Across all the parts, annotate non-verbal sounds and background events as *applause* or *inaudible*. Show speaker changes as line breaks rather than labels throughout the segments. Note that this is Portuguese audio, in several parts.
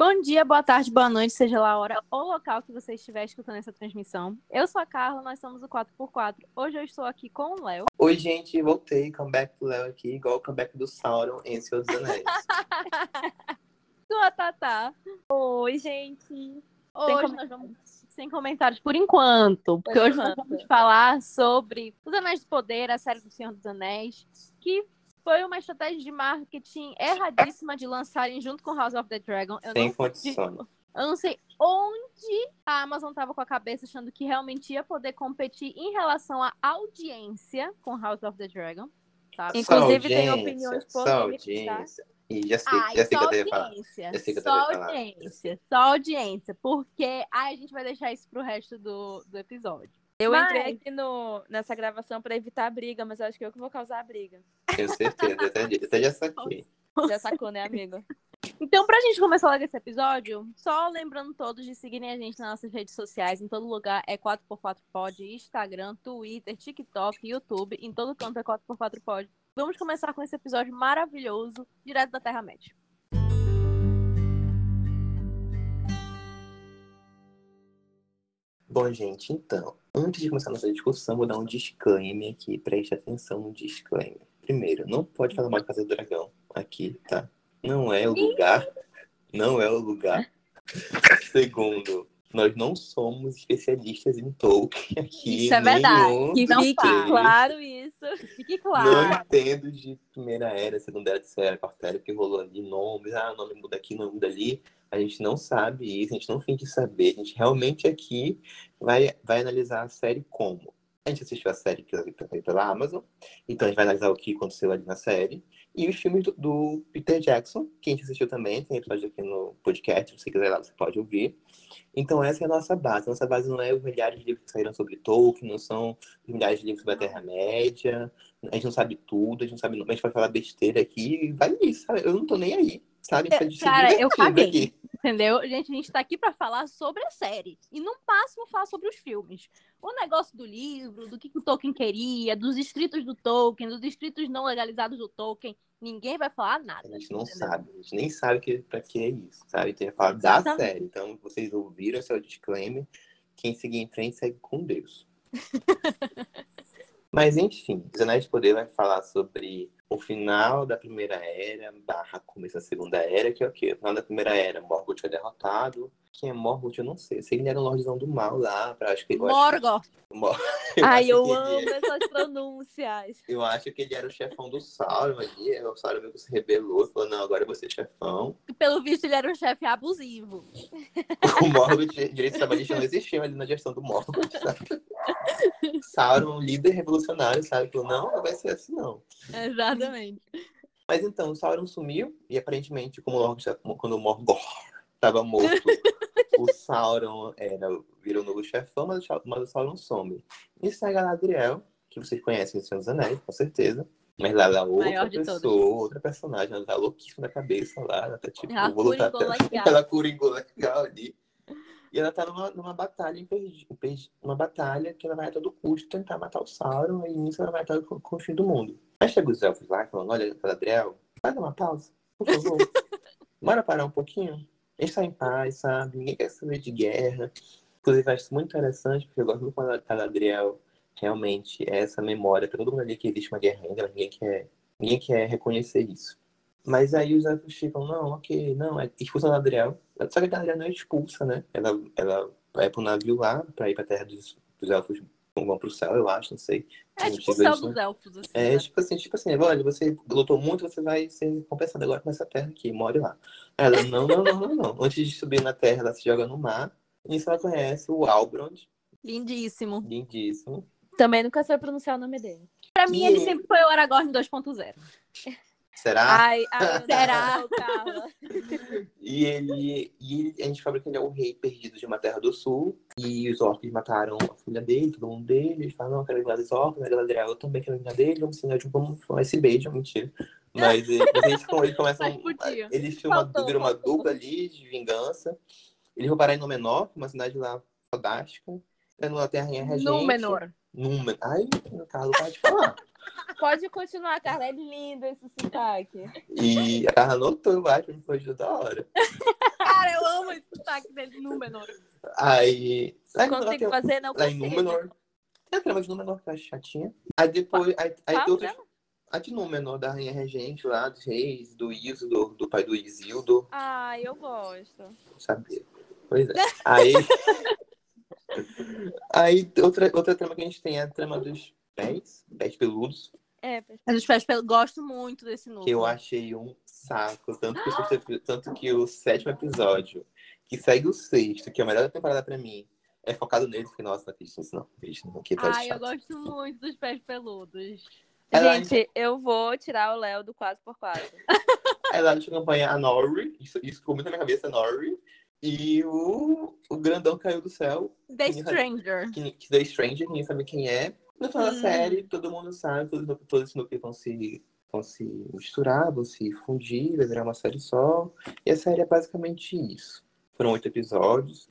Bom dia, boa tarde, boa noite, seja lá a hora ou local que você estiver escutando essa transmissão. Eu sou a Carla, nós somos o 4x4. Hoje eu estou aqui com o Léo.
Oi, gente, voltei. Comeback do Léo aqui, igual o comeback do Sauron em Senhor dos Anéis. *laughs*
Com a Tatá.
Oi, gente.
Hoje nós vamos sem comentários por enquanto, porque
Por
hoje nós
enquanto.
vamos falar sobre Os Anéis do Poder, a série do Senhor dos Anéis, que foi uma estratégia de marketing erradíssima de lançarem junto com House of the Dragon. Eu
Sem
não
condições.
Eu não sei onde a Amazon tava com a cabeça achando que realmente ia poder competir em relação à audiência com House of the Dragon. Sabe?
Inclusive, tem opiniões polêmicas,
Só
tá?
audiência. E já sei,
Ai,
já sei
só
que eu devo falar.
audiência.
Já sei que eu
Só
falar.
audiência. Só audiência. Porque ai, a gente vai deixar isso pro resto do, do episódio.
Eu
Mas-
entrei aqui no, nessa gravação pra evitar a briga, mas eu acho que eu que vou causar a briga.
Tenho certeza. Até, até já saquei.
Já sacou, né, amigo?
Então, pra gente começar logo esse episódio, só lembrando todos de seguirem a gente nas nossas redes sociais. Em todo lugar é 4x4pod, Instagram, Twitter, TikTok, YouTube. Em todo canto é 4x4pod. Vamos começar com esse episódio maravilhoso, direto da Terra-média.
Bom, gente, então, antes de começar nossa discussão, vou dar um disclaimer aqui. Preste atenção no disclaimer. Primeiro, não pode falar de Casa do Dragão aqui, tá? Não é o lugar. Não é o lugar. Segundo, nós não somos especialistas em Tolkien aqui.
Isso é verdade.
nenhum
Que
Não
fique
faz.
claro isso.
Fique
Não
claro.
entendo de primeira era, segunda era, terceira era, quarta era, que rolou ali nomes, ah, o nome muda aqui, nome muda ali. A gente não sabe isso, a gente não finge saber. A gente realmente aqui vai, vai analisar a série como? A gente assistiu a série que foi pela Amazon, então a gente vai analisar o que aconteceu ali na série. E os filmes do, do Peter Jackson, que a gente assistiu também, tem episódio aqui no podcast, se você quiser lá, você pode ouvir. Então essa é a nossa base. Nossa base não é os milhares de livros que saíram sobre Tolkien, não são os milhares de livros sobre a Terra-média, a gente não sabe tudo, a gente não sabe, a gente pode falar besteira aqui vai nisso, sabe? Eu não tô nem aí, sabe? Se
Cara, eu caguei.
aqui.
Entendeu? Gente, a gente tá aqui pra falar sobre a série. E no máximo falar sobre os filmes. O negócio do livro, do que, que o Tolkien queria, dos escritos do Tolkien, dos escritos não legalizados do Tolkien. Ninguém vai falar
A
nada.
gente não
entendeu?
sabe, a gente nem sabe que, pra que é isso, sabe? Tem que falar da série. Então, vocês ouviram esse é o disclaimer. Quem seguir em frente segue com Deus. *laughs* Mas, enfim, Os Anéis de Poder vai falar sobre o final da Primeira Era, barra começo da Segunda Era, que é o quê? O final da Primeira Era, Morgoth é derrotado. Quem é Morgoth, eu não sei. Que ele era um lordezão do mal lá, pra, acho que... acho-
Morgoth.
Mor- *laughs*
Ai, eu
que ele-
amo essas pronúncias. *laughs*
Eu acho que ele era o chefão do Sauron ali. aí O Sauron meio que se rebelou e falou: não, agora eu vou ser chefão.
E pelo visto ele era um chefe abusivo. *laughs*
O Morgoth, direito trabalhista não existia ali na gestão do Morgoth, sabe? Sauron, líder revolucionário, sabe? Falou: não, não vai ser assim, não.
Exatamente.
Mas então, o Sauron sumiu e aparentemente, como o Morgoth, quando o Morgoth estava morto, o *laughs* Sauron era, virou o novo chefão, mas o, mas o Sauron some. E segue a Galadriel, que vocês conhecem em Senhor dos Anéis, com certeza. Mas lá é outra pessoa,
todas.
outra personagem, ela tá louquíssima da cabeça lá, ela tá tipo,
Ela
vou lutar até-
legal. *laughs*
ela coringou legal ali. E ela tá numa, numa batalha uma batalha que ela vai a todo custo tentar matar o Sauron e nisso ela vai até com com o fim do mundo. Aí chega os elfos lá falando, olha, Galadriel, vai dar uma pausa, por favor. *laughs* Bora parar um pouquinho? A gente tá em paz, sabe? Ninguém quer saber de guerra. Inclusive, eu acho isso muito interessante, porque eu gosto muito quando a Galadriel realmente é essa memória pra todo mundo ali que existe uma guerra ainda, ninguém quer, ninguém quer reconhecer isso. Mas aí os elfos ficam, não, ok, não, é expulsa a Galadriel. Só que a Galadriel não é expulsa, né? Ela, ela vai pro navio lá, pra ir pra terra dos, dos elfos, vão pro céu, eu acho, não sei.
É tipo o céu
isso,
dos
né?
elfos, assim.
É
né?
tipo assim, tipo assim, olha, você lutou muito, você vai ser compensado agora com essa terra aqui, more lá. Ela, não, não, não, não, não. Antes de subir na terra, ela se joga no mar. E nisso ela conhece o Albrond,
Lindíssimo.
lindíssimo.
Também nunca sei pronunciar o nome dele.
Pra mim,
E-
ele sempre foi o Aragorn 2.0.
Será?
Ai, ai,
Será?
E ele, e ele- a gente descobre que ele é o rei perdido de uma terra do sul. E os orcs mataram a filha dele, todo mundo dele. Ele fala, não, eu quero vingar dos orcs. A Galadriel, eu também quero vingar dele. Vamos ensinar de como faz esse beijo, mentira. Mas, ele- eles, eles começam... Eles filmam, viram uma
faltou.
dupla ali de vingança. Eles roubaram em Númenor, uma cidade lá fodástica. É numa terrinha regente.
Númenor.
Númenor. Ai, no caso, pode falar.
Pode continuar, Carla. É lindo esse sotaque.
E a Carla anotou, eu acho, não foi da hora.
Cara, eu amo esse sotaque dele, Númenor.
Aí. Lá em Númenor
Consigo
tem-
fazer, não
Lá em
consigo.
Númenor. Tem a trama de Númenor que eu acho chatinha. Aí depois. Aí, aí
Qual
tem outras. A de Númenor, da Rainha Regente lá, dos reis, do Isildur, do pai do Isildur.
Ai, eu gosto.
Sabia. Pois é. Aí. *laughs* aí outra, outra trama que a gente tem é a trama dos pés, pés peludos,
É,
pés pelos gosto muito desse número.
que eu achei um saco. Tanto que, epi- tanto que o sétimo episódio, que segue o sexto, que é a melhor da temporada pra mim, é focado nele. Fiquei, nossa, não acredito nisso, não. Acredito. Que episódio
Ai, eu gosto muito dos pés peludos.
Ela-
Gente, eu vou tirar o Léo do 4x4.
Aí lá a gente acompanha a Norrie, isso, isso ficou muito na minha cabeça, a Norrie, e o, o grandão caiu do céu,
The Stranger.
que, que The Stranger, ninguém sabe quem é. No final da
Hum.
série, todo mundo sabe, todos, todos os núcleos vão se, vão se misturar, vão se fundir, vai virar uma série só. E a série é basicamente isso. Foram oito episódios.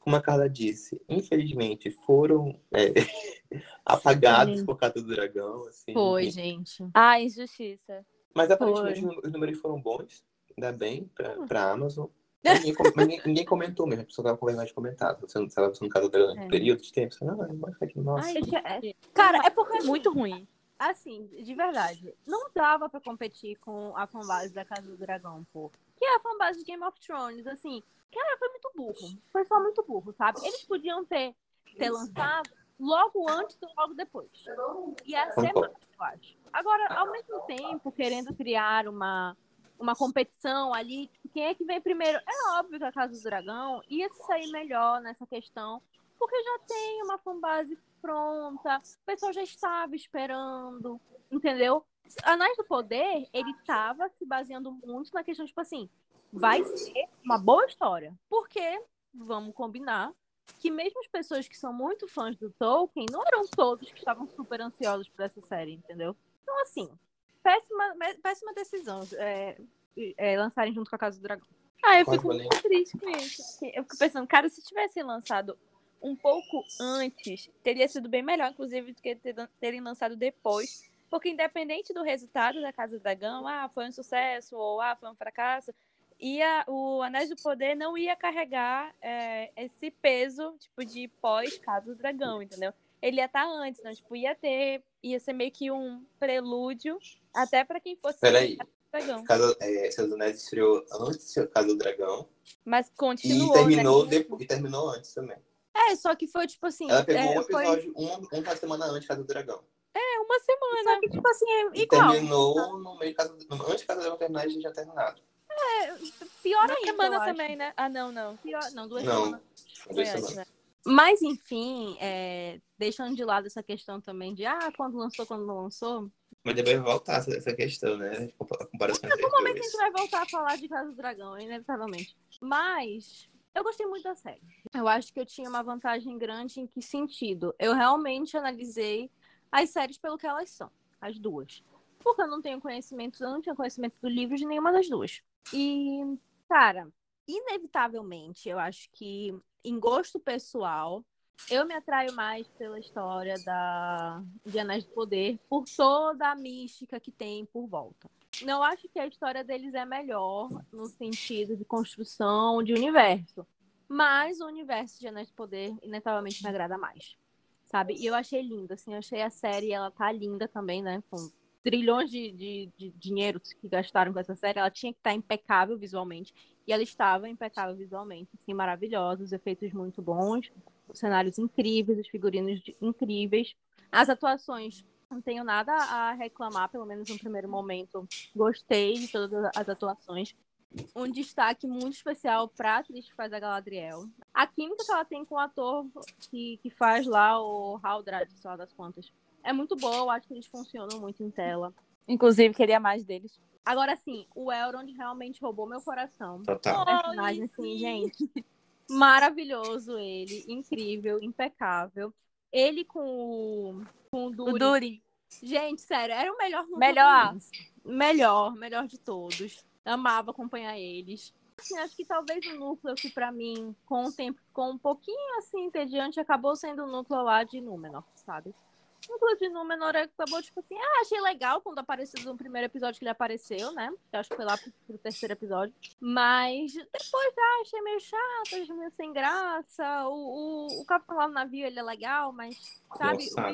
Como a Carla disse, infelizmente foram é, *laughs* apagados
Sim.
por causa do dragão. Assim,
Foi, gente.
Ah, injustiça.
Mas aparentemente os números foram bons, ainda bem, pra,
Hum.
pra Amazon. Ninguém, ninguém- ninguém comentou mesmo, a pessoa tava com vergonha de comentar. Você não estava no caso durante
É.
um período de tempo. Você, não, mas aqui, nossa.
Ai, gente,
Cara, é porque assim,
muito ruim.
assim, de verdade, não dava pra competir com a fanbase da Casa do Dragão, pô. Que é a fanbase de Game of Thrones, assim. Cara, foi muito burro. Foi só muito burro, sabe? Eles podiam ter, ter lançado logo antes ou logo depois. Ia ser
Concordo.
mais, eu acho. Agora, ao mesmo tempo, querendo criar uma, uma competição ali, quem é que vem primeiro? É óbvio que a Casa do Dragão ia sair melhor nessa questão, porque já tem uma fanbase pronta, o pessoal já estava esperando, entendeu? Anéis do Poder, ele estava se baseando muito na questão, tipo assim, vai ser uma boa história. Porque, vamos combinar, que mesmo as pessoas que são muito fãs do Tolkien, não eram todos que estavam super ansiosos por essa série, entendeu? Então, assim, péssima, péssima decisão é, é, lançarem junto com a Casa do Dragão.
Ah, eu fico muito triste com isso. Eu fico pensando, cara, se tivessem lançado um pouco antes, teria sido bem melhor, inclusive, do que ter- terem lançado depois. Porque independente do resultado da Casa do Dragão, ah, foi um sucesso ou ah, foi um fracasso, ia, o Anéis do Poder não ia carregar é, esse peso, tipo, de pós-Casa do Dragão, entendeu? Ele ia estar antes, né? Tipo, ia ter, ia ser meio que um prelúdio até para quem fosse
Peraí.
Casa do Dragão.
Casa, é, dos Anéis estreou antes da Casa do Dragão
Mas
e
continuou,
terminou,
né?
depois, e terminou antes também.
É, só que foi tipo assim.
Ela pegou
é,
um
foi-
episódio, um, um uma semana antes de Casa do Dragão.
É uma semana.
Só que, tipo assim, é
E
igual.
terminou no meio de Casa do Antes de Casa do Dragão terminar, a gente já terminado.
Pior
Uma
ainda.
semana também, né? Ah, não, não.
Pior, não, duas
Não.
semanas.
Foi
Duas
antes,
semanas.
né?
Mas, enfim, é, deixando de lado essa questão também de ah, quando lançou, quando não lançou.
Mas depois vai voltar essa, questão, né? A comparação
No
os
momento a gente vai voltar a falar de Casa do Dragão, inevitavelmente. Mas eu gostei muito da série. Eu acho que eu tinha uma vantagem grande em que sentido? Eu realmente analisei as séries pelo que elas são, as duas. Porque eu não tenho conhecimento, eu não tinha conhecimento do livro de nenhuma das duas. E, cara, inevitavelmente, eu acho que em gosto pessoal, eu me atraio mais pela história da de Anéis do Poder por toda a mística que tem por volta. Não acho que a história deles é melhor no sentido de construção de universo, mas o universo de Anéis do Poder inevitavelmente me agrada mais, sabe? E eu achei lindo, assim, eu achei a série, ela tá linda também, né? Com trilhões de, de, de dinheiro que gastaram com essa série, ela tinha que estar impecável visualmente. E ela estava impecável visualmente, assim, maravilhosa, os efeitos muito bons, cenários incríveis, os figurinos de- incríveis. As atuações, não tenho nada a reclamar, pelo menos no primeiro momento. Gostei de todas as atuações. Um destaque muito especial para a atriz que faz a Galadriel. A química que ela tem com o ator que, que faz lá o Haldrad, sei lá das contas. É muito boa, eu acho que eles funcionam muito em tela.
Inclusive, queria mais deles.
Agora, sim, o Elrond realmente roubou meu coração.
Total.
personagem, assim, gente. Maravilhoso ele, incrível, impecável. Ele com o, com o
O
Duri.
Duri.
Gente, sério, era o melhor
Melhor.
Melhor, melhor de todos. Amava acompanhar eles. Assim, acho que talvez o núcleo que pra mim, com o tempo, ficou um pouquinho assim, entediante, acabou sendo o núcleo lá de Númenor, sabe? Inclusive, no menor acabou, tipo assim, ah, achei legal quando apareceu no primeiro episódio que ele apareceu, né? Eu acho que foi lá pro, pro terceiro episódio. Mas depois, ah, achei meio chato, achei meio sem graça. O, o, o Capitão lá no navio, ele é legal, mas, sabe,
Nossa.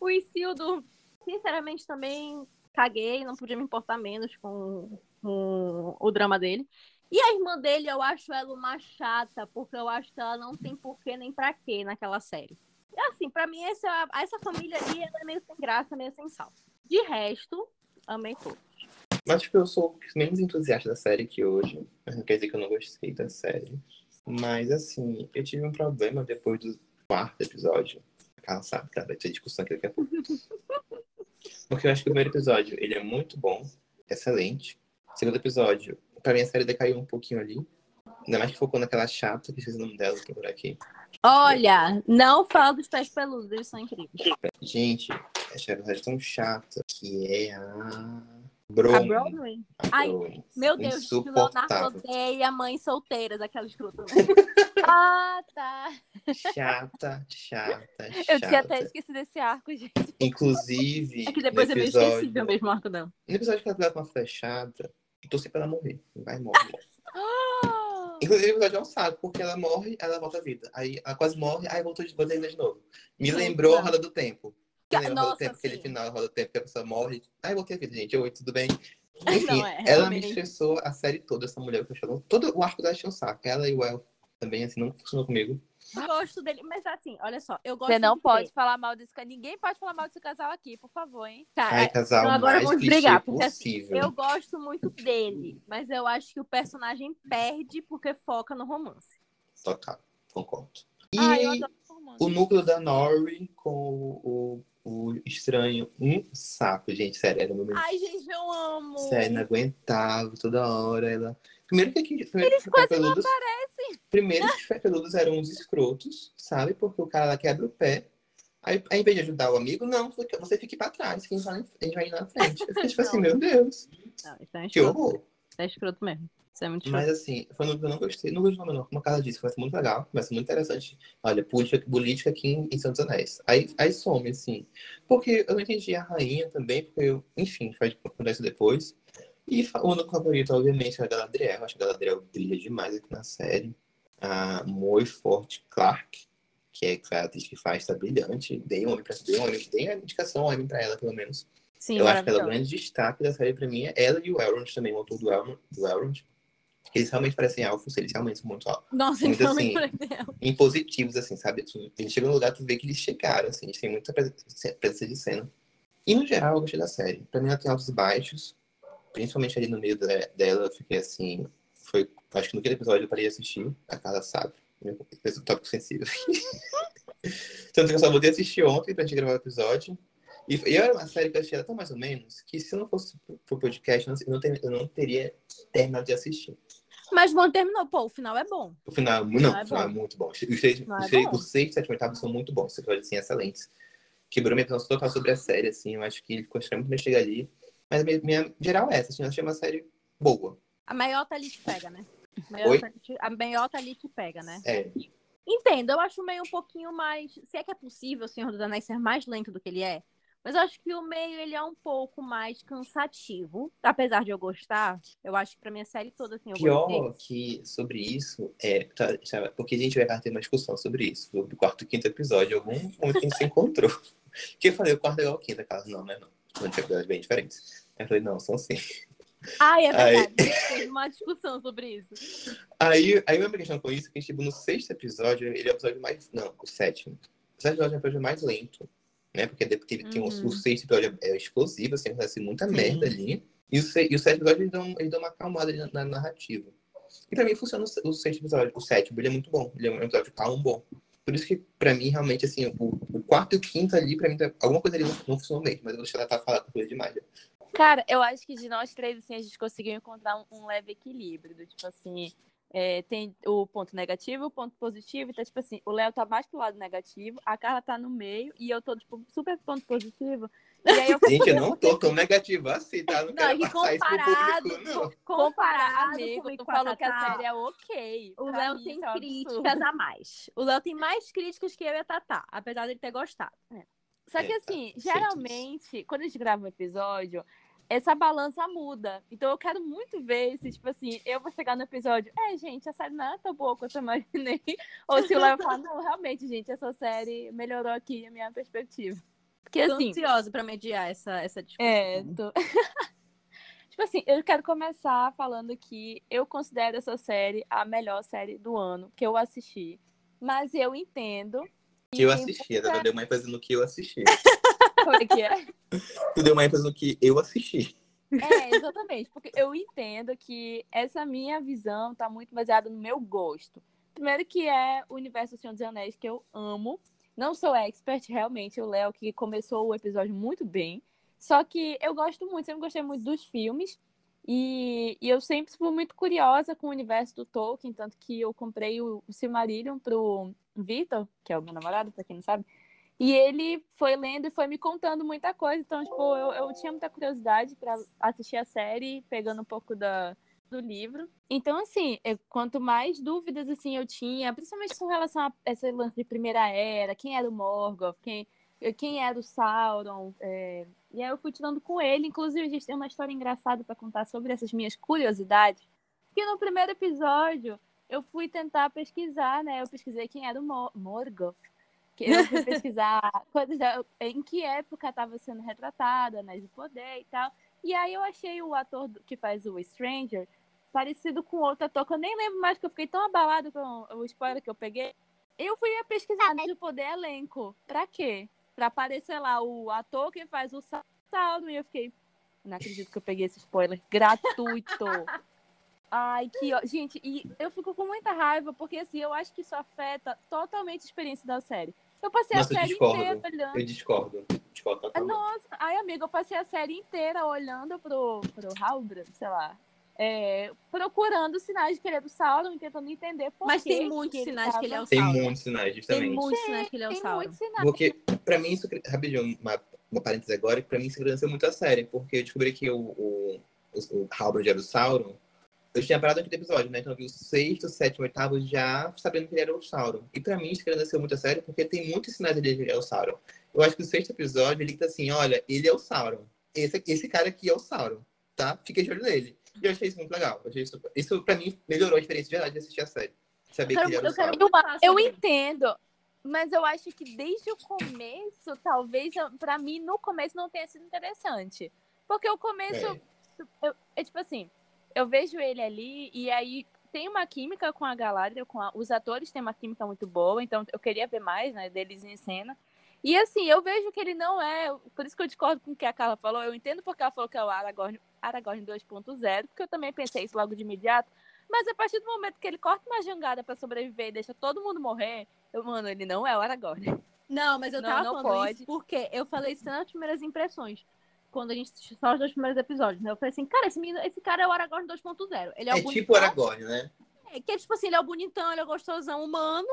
o, o Isildo, sinceramente, também caguei, não podia me importar menos com, com o drama dele. E a irmã dele, eu acho ela uma chata, porque eu acho que ela não tem porquê nem pra quê naquela série. Assim, pra mim, essa, essa família ali ela é meio sem graça, meio sem sal. De resto, amei tudo.
Acho que eu sou menos entusiasta da série que hoje. Mas não quer dizer que eu não gostei da série. Mas, assim, eu tive um problema depois do quarto episódio. Ela sabe, tá? Vai ter discussão aqui daqui a pouco. *laughs* Porque eu acho que o primeiro episódio, ele é muito bom, excelente. O segundo episódio, pra mim a série decaiu um pouquinho ali. Ainda mais que focou naquela chata, que esqueci o nome dela, que por aqui.
Olha, não fala dos pés peludos, eles são incríveis.
Gente, essa personagem tão chata, que é a...
A
Bron.
Broadway.
A
Ai. Meu Deus, que o Leonardo odeia mães solteiras, aquela escrota. *laughs*
Ah, tá.
Chata, chata,
Eu tinha até
chata.
esquecido desse arco, gente.
Inclusive,
É que depois é meio
episódio,
esquecível mesmo o arco dela.
no episódio que ela leva uma flechada, eu torci pra ela morrer. Vai morrer. Inclusive, o é um saco, porque ela morre, ela volta à vida. Aí ela quase morre, aí voltou de volta de novo. Me lembrou a Roda do Tempo. Me lembra a Roda do
Nossa,
Tempo, aquele final da Roda do Tempo, que a pessoa morre. Aí voltei à vida, gente. Oi, tudo bem? Enfim,
é,
ela me estressou a série toda, essa mulher que eu chamo. Todo o arco dela tinha um saco. Ela e o El também, assim, não funcionou comigo.
Eu gosto dele, mas assim, olha só, eu gosto
Você não
de
pode
ver.
falar mal desse casal. Ninguém pode falar mal desse casal aqui, por favor, hein?
Cara,
Ai, casal
então agora vamos brigar, porque assim,
possível.
eu gosto muito dele, mas eu acho que o personagem perde porque foca no romance.
Total, concordo. E
Ah, eu adoro romance.
o núcleo da Nori com o, o, o estranho, um saco, gente, sério, era o meu
Ai, gente, eu amo.
Sério, não aguentava toda hora. Ela... Primeiro que aqui. Primeiro
Eles
que
quase não aparecem.
Primeiro que os peludos eram uns escrotos, sabe? Porque o cara lá quebra o pé. Aí, ao invés de ajudar o amigo, não, você- fique pra trás, que a gente vai, a gente vai ir na frente. Eu fiquei tipo assim, meu Deus,
Não, isso é um
que
escroto.
horror.
Isso é escroto mesmo. Isso é muito escroto.
Mas assim, um que eu não gostei. Não gostei não. Como a Carla disse, vai ser muito legal, vai ser muito interessante. Olha, política, política aqui em, em Santos Anéis. Aí, aí some, assim. Porque eu não entendi a rainha também, porque eu, enfim, faz acontece depois. E o único favorito, obviamente, é a Galadriel. Eu acho que a Galadriel brilha demais aqui na série. A Moe Forte Clark, que é a atriz que faz, tá brilhante. Dei um homem pra dei um homem, dei a indicação homem pra ela, pelo menos.
Sim,
Eu acho que ela, o
maravilhoso.
grande destaque da série pra mim é ela e o Elrond também, o autor do Elrond. Do Elrond. Eles realmente parecem alfos, eles realmente são muito alfos.
Nossa,
muito
então
assim. *laughs* Impositivos, assim, sabe? Tu- Eles chegam no lugar, tu vê que eles chegaram, assim, eles têm muita presen- presença de cena. E no geral, eu gostei da série. Pra mim, ela tem altos e baixos, principalmente ali no meio da- dela, eu fiquei assim. Foi, acho que no quinto episódio eu parei de assistir, a Carla sabe. Meu tópico sensível. *laughs* Tanto que eu só voltei assistir ontem pra gente gravar o episódio. E, e era uma série que eu achei tão mais ou menos que se não fosse pro- podcast, eu não, não ter- eu não teria terminado de assistir.
Mas bom, terminou. Pô, o final é bom.
O final, não,
é
o final é
bom.
muito bom. Os,
Não
os,
é bom.
os seis, sete, oitavos são muito bons. Esses episódios, assim, excelentes. Quebrou minha visão total sobre a série, assim. Eu acho que ele ficou extremamente bem chegar ali. Mas a minha, minha geral é essa, assim. Eu achei uma série boa.
A meiota ali te pega, né? A
Oi?
meiota, ali te- a ali te pega, né?
É.
Entendo, eu acho o meio um pouquinho mais. Se é que é possível o Senhor dos Anéis ser mais lento do que ele é. Mas eu acho que o meio ele é um pouco mais cansativo. Apesar de eu gostar, eu acho que pra minha série toda, assim, eu gostei.
Pior que sobre isso é. Tá, tá, porque a gente vai ter uma discussão sobre isso. Sobre o quarto e quinto episódio. Algum momento a gente se encontrou. *laughs* Que eu falei, o quarto é igual ao quinto. A Carla, não, não é não. São episódios bem diferentes. Aí eu falei, não, são sim.
Ai, é
Aí-
verdade. A gente teve uma discussão sobre isso.
Aí, aí a minha questão com isso é que, tipo, no sexto episódio, ele é o episódio mais. Não, o sétimo. O sétimo episódio é o episódio mais lento. Né? Porque teve, teve- tem o,
Uhum.
o sexto episódio é explosivo, assim, acontece muita
Sim.
merda ali. E o, e o sétimo episódio, eles dão, eles dão uma acalmada na, na narrativa. E pra mim funciona o, se- o sexto episódio. O sétimo, ele é muito bom. Ele é um episódio calmo, bom. Por isso que, pra mim, realmente, assim, o, o quarto e o quinto ali, pra mim, tá- alguma coisa ali não, não funcionou mesmo. Mas eu vou deixar ela tá falando coisa demais. já.
Cara, eu acho que de nós três, assim, a gente conseguiu encontrar um, um leve equilíbrio. Do, tipo assim, é, tem o ponto negativo, o ponto positivo. Então, tipo assim, o Léo tá mais pro lado negativo, a Carla tá no meio e eu tô, tipo, super ponto positivo. E aí eu
Gente, eu não tô tão negativo assim, tá? Não
Não,
quero
é que
passar isso pro
comparado,
público, não.
comparado
amigo,
comigo
tu falou que a
Tatá,
série é ok.
O Léo
mim,
tem
é um absurdo.
críticas a mais. O Léo tem mais críticas que eu e a Tatá, apesar dele ter gostado.
Só que
É,
assim, geralmente, quando a gente grava um episódio, essa balança muda. Então eu quero muito ver se, tipo assim, eu vou chegar no episódio, é, gente, a série não é tão boa quanto eu imaginei. *laughs* Ou se o Léo falar, não, realmente, gente, essa série melhorou aqui a minha perspectiva. Porque
Tô
assim,
ansiosa pra mediar essa, essa discussão.
é, tô... *laughs* tipo assim, eu quero começar falando que eu considero essa série a melhor série do ano que eu assisti. Mas eu entendo.
Que eu assisti, ela deu uma ênfase no que eu assisti. *laughs* *laughs*
Como é que é?
Tu deu uma ênfase no que eu assisti.
É, exatamente, porque eu entendo que essa minha visão tá muito baseada no meu gosto. Primeiro que é o universo do Senhor dos Anéis, que eu amo. Não sou expert, realmente, o Léo que começou o episódio muito bem. Só que eu gosto muito, sempre gostei muito dos filmes. E, e eu sempre fui muito curiosa com o universo do Tolkien, tanto que eu comprei o, o Silmarillion pro Vitor, que é o meu namorado, pra quem não sabe. E ele foi lendo e foi me contando muita coisa. Então, tipo, eu, eu tinha muita curiosidade para assistir a série, pegando um pouco da, do livro. Então, assim, eu- quanto mais dúvidas assim eu tinha, principalmente com relação a esse lance de Primeira Era, quem era o Morgoth, quem, quem era o Sauron, é, e aí eu fui tirando com ele. Inclusive, a gente tem uma história engraçada para contar sobre essas minhas curiosidades. Que no primeiro episódio eu fui tentar pesquisar, né? Eu pesquisei quem era o Mor Morgoth. Eu fui pesquisar coisas da, em que época estava sendo retratada, Anéis do Poder e tal. E aí eu achei o ator que faz o Stranger parecido com outro ator que eu nem lembro mais, que eu fiquei tão abalado com o spoiler que eu peguei. Eu fui pesquisar Anéis do Poder elenco. Pra quê? Pra aparecer lá o ator que faz o Sauron. E eu fiquei, não acredito que eu peguei esse spoiler gratuito. Ai, que ó. Gente, e eu fico com muita raiva, porque assim, eu acho que isso afeta totalmente a experiência da série. Eu passei
Nossa,
a série
discordo.
inteira olhando.
Eu discordo. Discordo totalmente.
Nossa, ai, amiga, eu passei a série inteira olhando pro, pro Halbrand, sei lá. é, procurando sinais de que ele é do Sauron e tentando entender por
Mas
que
tem muitos sinais que ele é
tava-
o
Tem
Sauron.
muitos sinais,
Tem
justamente.
muitos sinais que ele é o
Tem
Sauron.
muitos sinais.
Porque, pra mim, isso. Rapidinho, uma, uma parêntese agora, que pra mim isso engrandeceu muito a série, porque eu descobri que o, o, o, o Halbrand era o Sauron. Eu tinha parado aqui do episódio, né? Então eu vi o sexto, sétimo, oitavo já sabendo que ele era o Sauron. E pra mim isso engrandeceu muito a série, porque tem muitos sinais dele que ele é o Sauron. Eu acho que o sexto episódio ele tá assim: olha, ele é o Sauron. Esse, esse cara aqui é o Sauron, tá? Fiquei de olho nele. E eu achei isso muito legal. Isso, isso, pra mim, melhorou a experiência de verdade de assistir a série. Saber
Eu
que ele era o
quero- eu quero
Sauron.
Eu, entendo, mas eu acho que desde o começo, talvez, pra mim, no começo não tenha sido interessante. Porque o começo,
É.
eu- é tipo assim, eu vejo ele ali e aí tem uma química com a Galadriel, com a- os atores têm uma química muito boa, então eu queria ver mais, né, deles em cena. E assim, eu vejo que ele não é, por isso que eu discordo com o que a Carla falou, eu entendo porque ela falou que é o Aragorn, Aragorn 2.0, porque eu também pensei isso logo de imediato, mas a partir do momento que ele corta uma jangada pra sobreviver e deixa todo mundo morrer, eu, mano, ele não é o Aragorn.
Não, mas eu
Não,
tava
não
falando
pode.
isso porque eu falei isso nas primeiras impressões. Quando a gente assistiu só os dois primeiros episódios, né? Eu falei assim, cara, esse, menino, esse cara é o Aragorn 2.0. Ele é,
É
o
tipo
bonitão.
Aragorn, né?
É, que é tipo assim, ele é o bonitão, ele é o gostosão humano,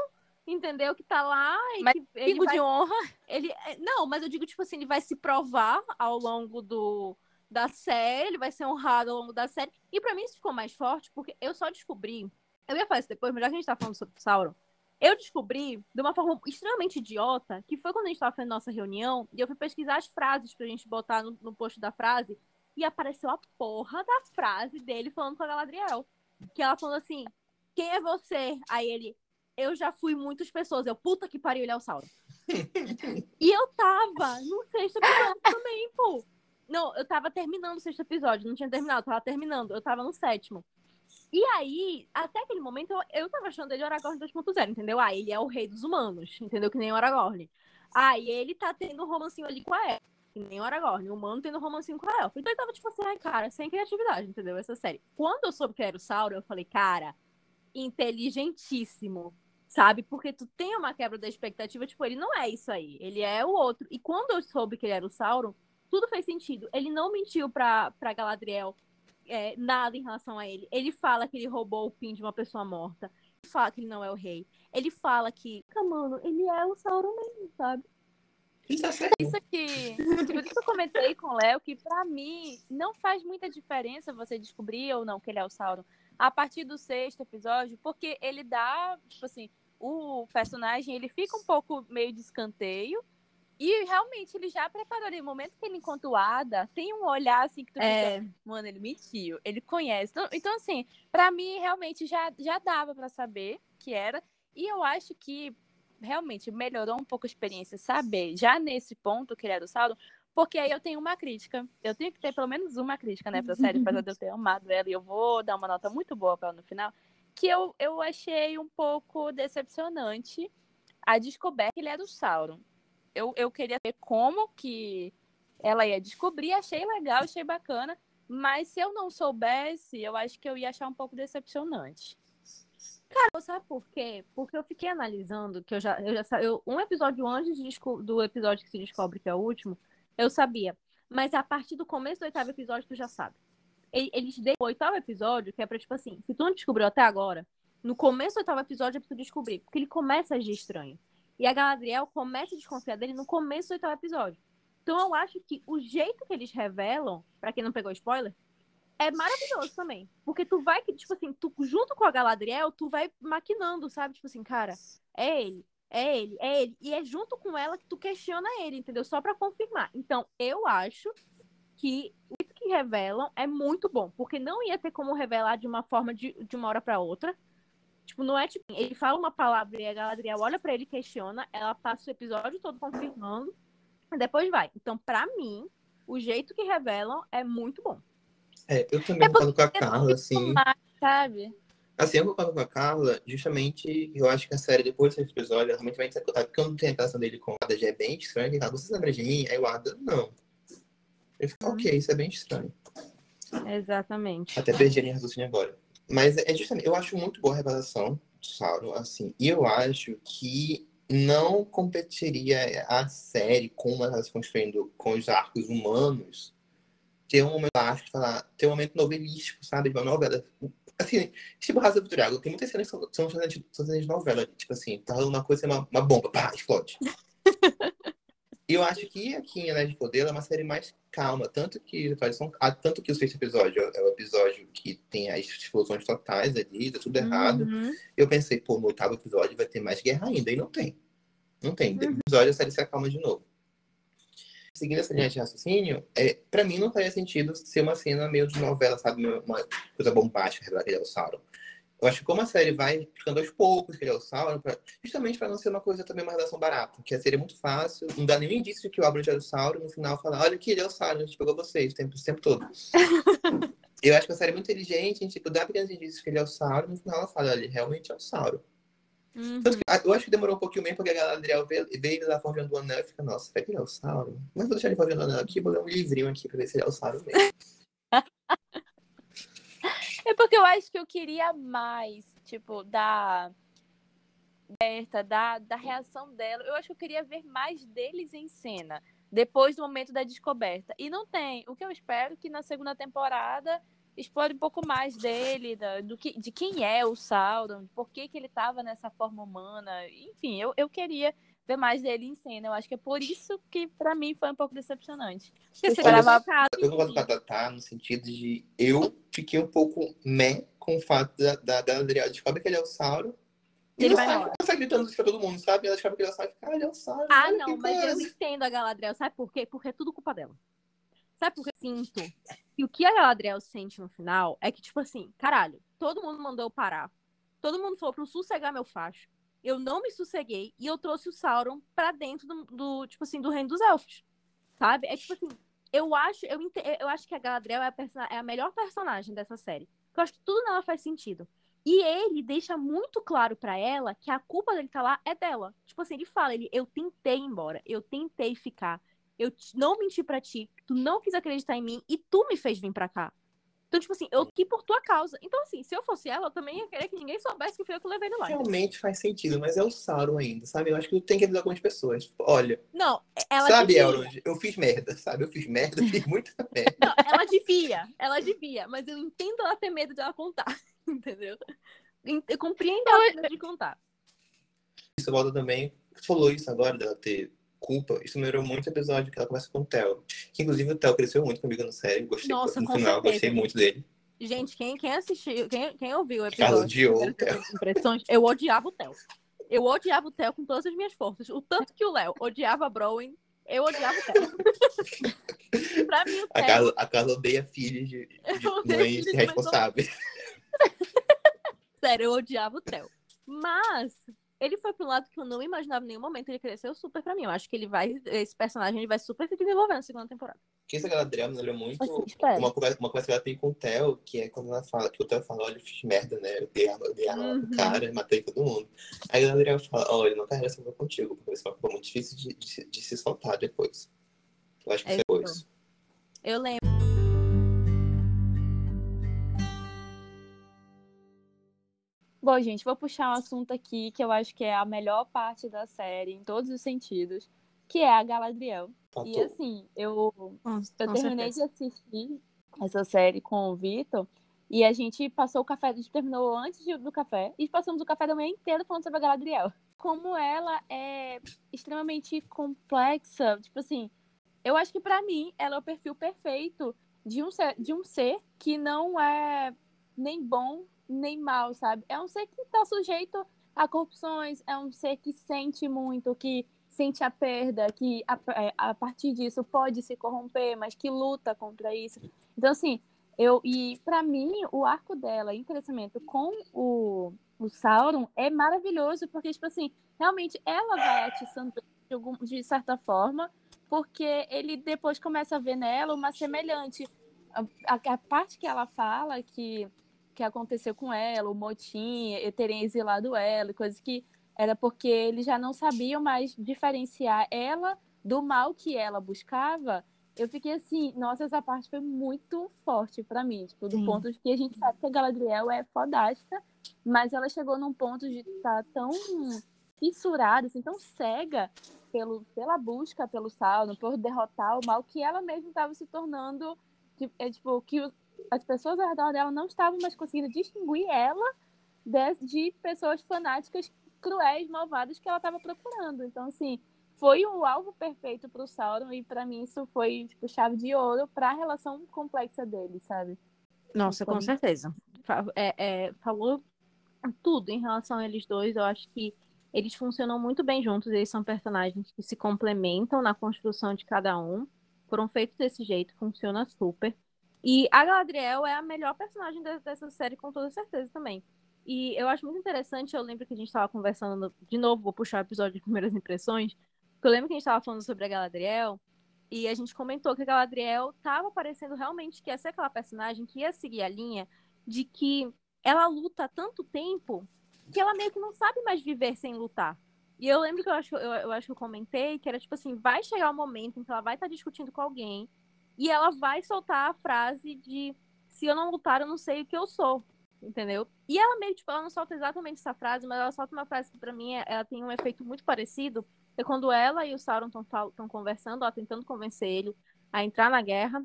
entendeu? Que tá lá e
Mas
que ele
Pingo
vai,
de honra.
ele é- Não, mas eu digo, tipo assim, ele vai se provar ao longo do, da série, ele vai ser honrado ao longo da série. E pra mim isso ficou mais forte, porque eu só descobri. Eu ia falar isso depois, mas já que a gente tá falando sobre o Sauron, eu descobri de uma forma extremamente idiota, que foi quando a gente tava fazendo nossa reunião, e eu fui pesquisar as frases pra gente botar no, no post da frase, e apareceu a porra da frase dele falando com a Galadriel. Que ela falou assim: Quem é você? Aí ele, eu já fui muitas pessoas. Eu, puta que pariu, ele é o Sauron. *laughs* e eu tava no sexto episódio também, pô. Não, eu tava terminando o sexto episódio, não tinha terminado, eu tava terminando, eu tava no sétimo. E aí, até aquele momento, eu, eu tava achando ele Aragorn 2.0, entendeu? Ah, ele é o rei dos humanos, entendeu? Que nem o Aragorn. Ah, e ele tá tendo um romancinho ali com a Elfa, que nem o Aragorn. O humano tendo um romancinho com a Elfa. Então ele tava tipo assim, ai, cara, sem criatividade, entendeu? Essa série. Quando eu soube que era o Sauron, eu falei, cara, inteligentíssimo, sabe? Porque tu tem uma quebra da expectativa, tipo, ele não é isso aí, ele é o outro. E quando eu soube que ele era o Sauron, tudo fez sentido. Ele não mentiu pra, pra Galadriel é, nada em relação a ele. Ele fala que ele roubou o pin de uma pessoa morta. Ele fala que ele não é o rei. Ele fala que, "Cara, mano, ele é o Sauron mesmo, sabe?
Isso certo.
Isso que, tipo, isso que eu comentei com o Léo, que pra mim não faz muita diferença você descobrir ou não que ele é o Sauron a partir do sexto episódio, porque ele dá, tipo assim, o personagem ele fica um pouco meio de escanteio E realmente ele já preparou ali. No momento que ele encontra o Ada, tem um olhar assim que tu
É.
fica, mano, ele mentiu, ele conhece. Então, então, assim, pra mim realmente já, já dava pra saber que era. E eu acho que realmente melhorou um pouco a experiência saber, já nesse ponto que ele era o Sauron, porque aí eu tenho uma crítica. Eu tenho que ter pelo menos uma crítica, né, pra série, apesar de eu ter amado ela, e eu vou dar uma nota muito boa pra ela no final, que eu, eu achei um pouco decepcionante a descoberta que ele era o Sauron. Eu, eu queria ver como que ela ia descobrir, achei legal, achei bacana, mas se eu não soubesse, eu acho que eu ia achar um pouco decepcionante.
Cara, sabe por quê? Porque eu fiquei analisando que eu já, eu já eu, um episódio antes de do episódio que se descobre que é o último, eu sabia. Mas a partir do começo do oitavo episódio, tu já sabe. Eles dão o oitavo episódio, que é pra, tipo assim, se tu não descobriu até agora, no começo do oitavo episódio é pra tu descobrir. Porque ele começa a agir estranho. E a Galadriel começa a desconfiar dele no começo do oitavo episódio. Então eu acho que o jeito que eles revelam, pra quem não pegou spoiler, é maravilhoso também. Porque tu vai, tipo assim, tu junto com a Galadriel, tu vai maquinando, sabe? Tipo assim, cara, é ele, é ele, é ele. E é junto com ela que tu questiona ele, entendeu? Só pra confirmar. Então, eu acho que o que revelam é muito bom. Porque não ia ter como revelar de uma forma de, de uma hora pra outra. Tipo, não é tipo, ele fala uma palavra e a Galadriel olha pra ele e questiona, ela passa o episódio todo confirmando, e depois vai. Então, pra mim, o jeito que revelam é muito bom.
É, eu também
É
concordo com a Carla, assim.
Mais, sabe?
Assim, eu concordo com a Carla, justamente, eu acho que a série, depois desse episódio, realmente vai ser. Quando tem a relação dele com o Ada já é bem estranho, que ela, você lembra de mim? Aí o Ada, não. Eu fico, ok, isso é bem estranho.
Exatamente.
Até perdi a linha raciocínio agora. Mas é justamente, eu acho muito boa a revelação do Sauron, assim, e eu acho que não competiria a série como ela se construindo com os arcos humanos ter um momento, acho falar, ter um momento novelístico, sabe, de uma novela. Assim, tipo Raça do Drago, tem muitas cenas que são cenas de novela, tipo assim, tá rolando uma coisa, uma, uma bomba, pá, explode. *laughs* E eu acho que aqui em Anéis de Poder é uma série mais calma, tanto que são, tanto que o sexto episódio é o episódio que tem as explosões totais ali, tá tudo errado.
Uhum.
Eu pensei, pô, no oitavo episódio vai ter mais guerra ainda, e não tem. Não tem. No episódio a série se acalma de novo. Seguindo essa linha de raciocínio, é, pra mim não faria sentido ser uma cena meio de novela, sabe? Uma coisa bombástica, revelar que ele é o Sauron. Eu acho que como a série vai ficando aos poucos que ele é o Sauron, pra- justamente para não ser uma coisa também uma relação barata, que a série é muito fácil, não dá nenhum indício de que o Albert é o Sauron, no final fala, olha que ele é o Sauron, a gente pegou vocês o tempo, o tempo todo. *laughs* Eu acho que a série é muito inteligente, a gente tipo, dá pequenos indícios que ele é o Sauron, no final ela fala, olha, ele realmente é o Sauron.
Uhum.
Ah, eu acho que demorou um pouquinho mesmo, porque a Galadriel ele lá forjando o anel e fica, nossa, será que ele é o Sauron? Mas vou deixar ele forjando o anel aqui, vou ler um livrinho aqui pra ver se ele é o Sauron mesmo.
Porque eu acho que eu queria mais, tipo, da Berta, da, da reação dela. Eu acho que eu queria ver mais deles em cena, depois do momento da descoberta. E não tem. O que eu espero é que na segunda temporada explore um pouco mais dele, da- do que, de quem é o Sauron, por que, que ele estava nessa forma humana. Enfim, eu, eu queria ver mais dele em cena. Eu acho que é por isso que, pra mim, foi um pouco decepcionante.
Casa,
Eu concordo com a Tatá no sentido de eu fiquei um pouco meh com o fato da, da Galadriel descobre que ele é o Sauron. E
Ele vai
sai,
embora.
sai gritando isso pra todo mundo, sabe? E ela descobre que ele é o Sauron e fica, ah, ele é o Sauron.
Ah, não, mas eu
coisa."
entendo a Galadriel. Sabe por quê? Porque é tudo culpa dela. Sabe por que eu sinto? E o que a Galadriel sente no final é que, tipo assim, caralho, todo mundo mandou eu parar. Todo mundo falou pra eu sossegar meu facho. Eu não me sosseguei e eu trouxe o Sauron pra dentro do, do, tipo assim, do reino dos elfos. Sabe? É tipo assim, eu acho, eu, eu acho que a Galadriel é a, é a melhor personagem dessa série. Eu acho que tudo nela faz sentido. E ele deixa muito claro pra ela que a culpa dele tá lá é dela. Tipo assim, ele fala, ele, eu tentei ir embora, eu tentei ficar, eu não menti pra ti, tu não quis acreditar em mim e tu me fez vir pra cá. Então, tipo assim, eu aqui por tua causa. Então, assim, se eu fosse ela, eu também ia querer que ninguém soubesse que foi eu que levei ele lá.
Realmente faz sentido, mas é o Sauron ainda, sabe? Eu acho que tu tem que avisar algumas pessoas. Tipo, olha,
Não, ela
sabe,
devia.
Elrond, eu fiz merda, sabe? Eu fiz merda, fiz muita *laughs* merda.
Não, ela devia, ela devia, mas eu entendo ela ter medo de ela contar, *laughs* entendeu? Eu compreendo ela ter medo de contar.
Isso volta também. Você falou isso agora, dela ter culpa. Isso me lembrou muito o episódio que ela conversa com o Theo. Que inclusive o Theo cresceu muito comigo na série. Gostei
Nossa,
no final,
certeza.
gostei muito dele.
Gente, quem, quem assistiu, quem, quem ouviu o episódio,
odiou o
impressões, eu odiava o Theo. Eu odiava o Theo com todas as minhas forças. O tanto que o Léo odiava a Browen, Eu odiava o Theo. *laughs* pra mim, o
A
Theo.
Carla, a Carla odeia filhos de, de mães responsáveis. *laughs*
Sério, eu odiava o Theo. Mas ele foi um lado que eu não imaginava em nenhum momento. Ele cresceu super pra mim. Eu acho que ele vai. Esse personagem ele vai super se desenvolver na segunda temporada.
Que essa Galadriel me lembra muito
Assim,
uma conversa, uma conversa que ela tem com o Theo, que é quando ela fala, que o Theo fala, olha, eu fiz merda, né? Eu dei arma, eu dei arma pro
Uhum.
cara, matei todo mundo. Aí a Galadriel fala, olha, não quero relacionar contigo, porque isso ficou muito difícil de, de, de se soltar depois. Eu acho que
É
isso é depois.
Eu lembro.
Bom, gente, vou puxar um assunto aqui que eu acho que é a melhor parte da série, em todos os sentidos, que é a Galadriel. E
Faltou.
assim, eu,
Hum,
eu terminei
certeza.
de assistir essa série com o Vitor e a gente passou o café, a gente terminou antes do café e passamos o café da manhã inteiro falando sobre a Galadriel. Como ela é extremamente complexa, tipo assim, eu acho que pra mim ela é o perfil perfeito de um ser, de um ser que não é nem bom nem mal, sabe? É um ser que tá sujeito a corrupções, é um ser que sente muito, que sente a perda, que a, é, a partir disso pode se corromper, mas que luta contra isso. Então, assim, eu e para mim o arco dela em crescimento com o, o Sauron é maravilhoso, porque, tipo assim, realmente ela vai atiçando de, algum, de certa forma, porque ele depois começa a ver nela uma semelhante. A, a- a parte que ela fala que, que aconteceu com ela, o motim, terem exilado ela, coisas que era porque eles já não sabiam mais diferenciar ela do mal que ela buscava. Eu fiquei assim, nossa, essa parte foi muito forte pra mim, tipo, do
Sim.
ponto de que a gente sabe que a Galadriel é fodástica, mas ela chegou num ponto de estar tão fissurada, assim, tão cega pelo, pela busca pelo Sauron, por derrotar o mal, que ela mesma estava se tornando, tipo, é, tipo que as pessoas ao redor dela não estavam mais conseguindo distinguir ela de, de pessoas fanáticas cruéis, malvadas que ela estava procurando. Então, assim, foi o alvo perfeito para o Sauron e para mim isso foi tipo chave de ouro para a relação complexa dele, sabe?
Nossa, com certeza. É- é, falou tudo em relação a eles dois. Eu acho que eles funcionam muito bem juntos. Eles são personagens que se complementam na construção de cada um. Foram feitos desse jeito, funciona super. E a Galadriel é a melhor personagem de- dessa série, com toda certeza também. E eu acho muito interessante, eu lembro que a gente estava conversando, de novo, vou puxar o episódio de primeiras impressões, porque eu lembro que a gente estava falando sobre a Galadriel, e a gente comentou que a Galadriel estava parecendo realmente que ia ser aquela personagem que ia seguir a linha de que ela luta há tanto tempo que ela meio que não sabe mais viver sem lutar. E eu lembro que eu acho, eu, eu acho que eu comentei que era tipo assim, vai chegar o momento em que ela vai estar discutindo com alguém e ela vai soltar a frase de se eu não lutar, eu não sei o que eu sou. Entendeu? E ela meio, tipo, ela não solta exatamente essa frase, mas ela solta uma frase que pra mim é- ela tem um efeito muito parecido. É quando ela e o Sauron estão conversando, ela tentando convencer ele a entrar na guerra,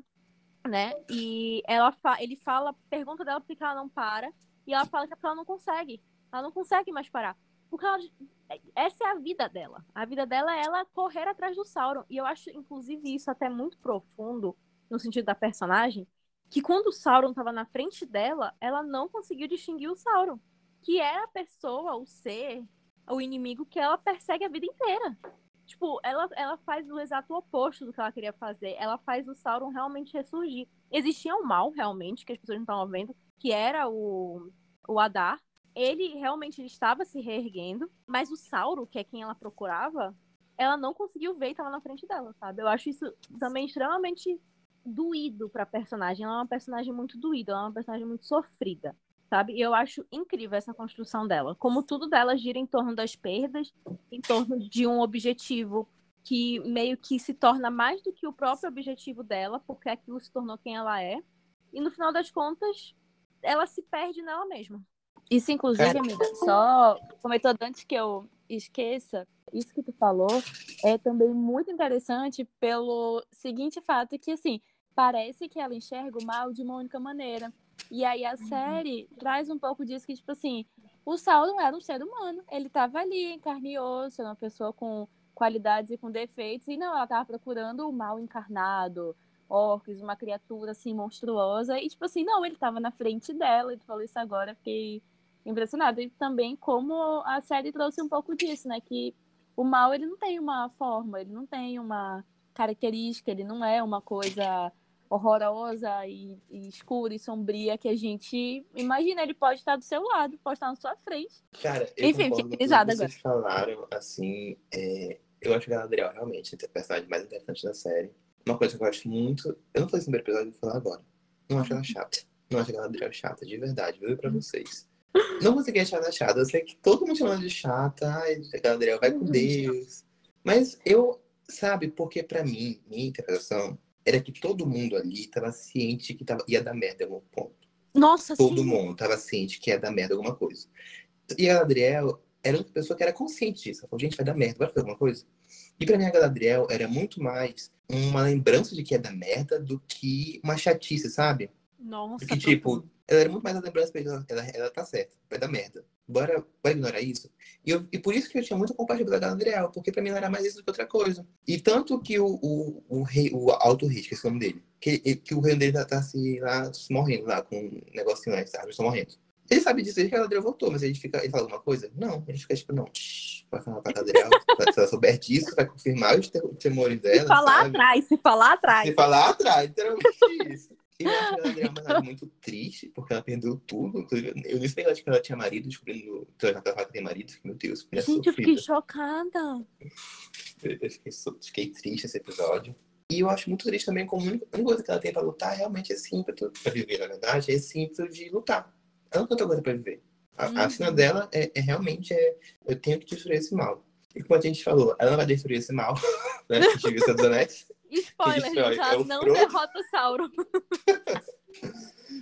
né? E ela fa ele fala, pergunta dela por que ela não para, e ela fala que é porque ela não consegue. Ela não consegue mais parar. Porque ela, essa é a vida dela. A vida dela é ela correr atrás do Sauron. E eu acho, inclusive, isso até muito profundo no sentido da personagem, que quando o Sauron estava na frente dela, ela não conseguiu distinguir o Sauron, que é a pessoa, o ser, o inimigo que ela persegue a vida inteira. Tipo, ela, ela faz o exato oposto do que ela queria fazer. Ela faz o Sauron realmente ressurgir. Existia um mal, realmente, que as pessoas não estavam vendo, que era o, o Adar. Ele realmente ele estava se reerguendo, mas o Sauron, que é quem ela procurava, ela não conseguiu ver e estava na frente dela, sabe? Eu acho isso também extremamente doído pra personagem. Ela é uma personagem muito doída, ela é uma personagem muito sofrida, sabe? E eu acho incrível essa construção dela. Como tudo dela gira em torno das perdas, em torno de um objetivo que meio que se torna mais do que o próprio objetivo dela, porque aquilo se tornou quem ela é. E no final das contas, ela se perde nela mesma.
Isso, inclusive,
Cara.
amiga, só comentando antes que eu esqueça, isso que tu falou é também muito interessante pelo seguinte fato que, assim, parece que ela enxerga o mal de uma única maneira. E aí a série traz um pouco disso que, tipo assim, o Sauron era um ser humano. Ele tava ali, em carne e osso, uma pessoa com qualidades e com defeitos. E não, ela tava procurando o mal encarnado, orcs, uma criatura, assim, monstruosa. E, tipo assim, não, ele tava na frente dela. Ele falou isso agora, fiquei impressionada. E também como a série trouxe um pouco disso, né? Que o mal, ele não tem uma forma, ele não tem uma
característica, ele não é uma coisa horrorosa e, e, escura e sombria que a gente imagina. Ele pode estar do seu lado, pode estar na sua frente.
Cara, eu
Enfim,
concordo que vocês falaram, assim, é, eu acho que a Galadriel realmente é a personagem mais interessante da série. Uma coisa que eu acho muito, eu não falei isso no primeiro episódio, vou falar agora. Não acho ela chata. Não acho a Galadriel chata, de verdade, viu pra vocês. Não consegui achar ela chata, eu sei que todo mundo chama de chata, ai, a Galadriel vai com Deus. Mas eu, sabe, porque pra mim, minha interpretação era que todo mundo ali tava ciente que tava, ia dar merda em algum ponto.
Nossa,
Todo
sim.
mundo tava ciente que ia dar merda em alguma coisa. E a Galadriel era uma pessoa que era consciente disso. Ela falou, gente, vai dar merda, vai fazer alguma coisa. E pra mim a Galadriel era muito mais uma lembrança de que ia dar merda do que uma chatice, sabe?
Nossa,
Porque, tipo, ela era muito mais a lembrança pra ela, ela, tá certa, vai dar merda. Bora, bora ignorar isso. E, eu- e por isso que eu tinha muito compaixão pela Galadriel, porque pra mim ela era mais isso do que outra coisa. E tanto que o, o, o rei, o Alto Rei, que é o nome dele, que, que o reino dele tá, tá se, lá, se morrendo lá, com um negocinho lá, as árvores estão morrendo. Ele sabe disso desde que a Galadriel voltou, mas ele fica, ele fala alguma coisa? Não, ele fica tipo, não, vai falar pra Galadriel, se ela souber disso, vai confirmar os te- temores dela,
se falar
sabe?
atrás, se falar atrás.
Se falar atrás, literalmente isso. Eu acho que ela uma personagem muito triste, porque ela perdeu tudo. Eu nem sabia que ela tinha marido, descobrindo que ela que tem marido. Meu Deus, mulher
Gente, eu fiquei
sofrida.
chocada.
Eu, eu fiquei, fiquei triste esse episódio. E eu acho muito triste também como a única a coisa que ela tem pra lutar realmente é esse ímpeto pra viver, na verdade, é esse ímpeto de lutar. Ela não tem outra coisa pra viver. A, a
Uhum.
cena dela é, é realmente é, eu tenho que destruir esse mal. E como a gente falou, ela não vai destruir esse mal, *laughs* né? A dos Anéis.
Spoiler, gente, ela
É
não
Frodo?
derrota Sauron.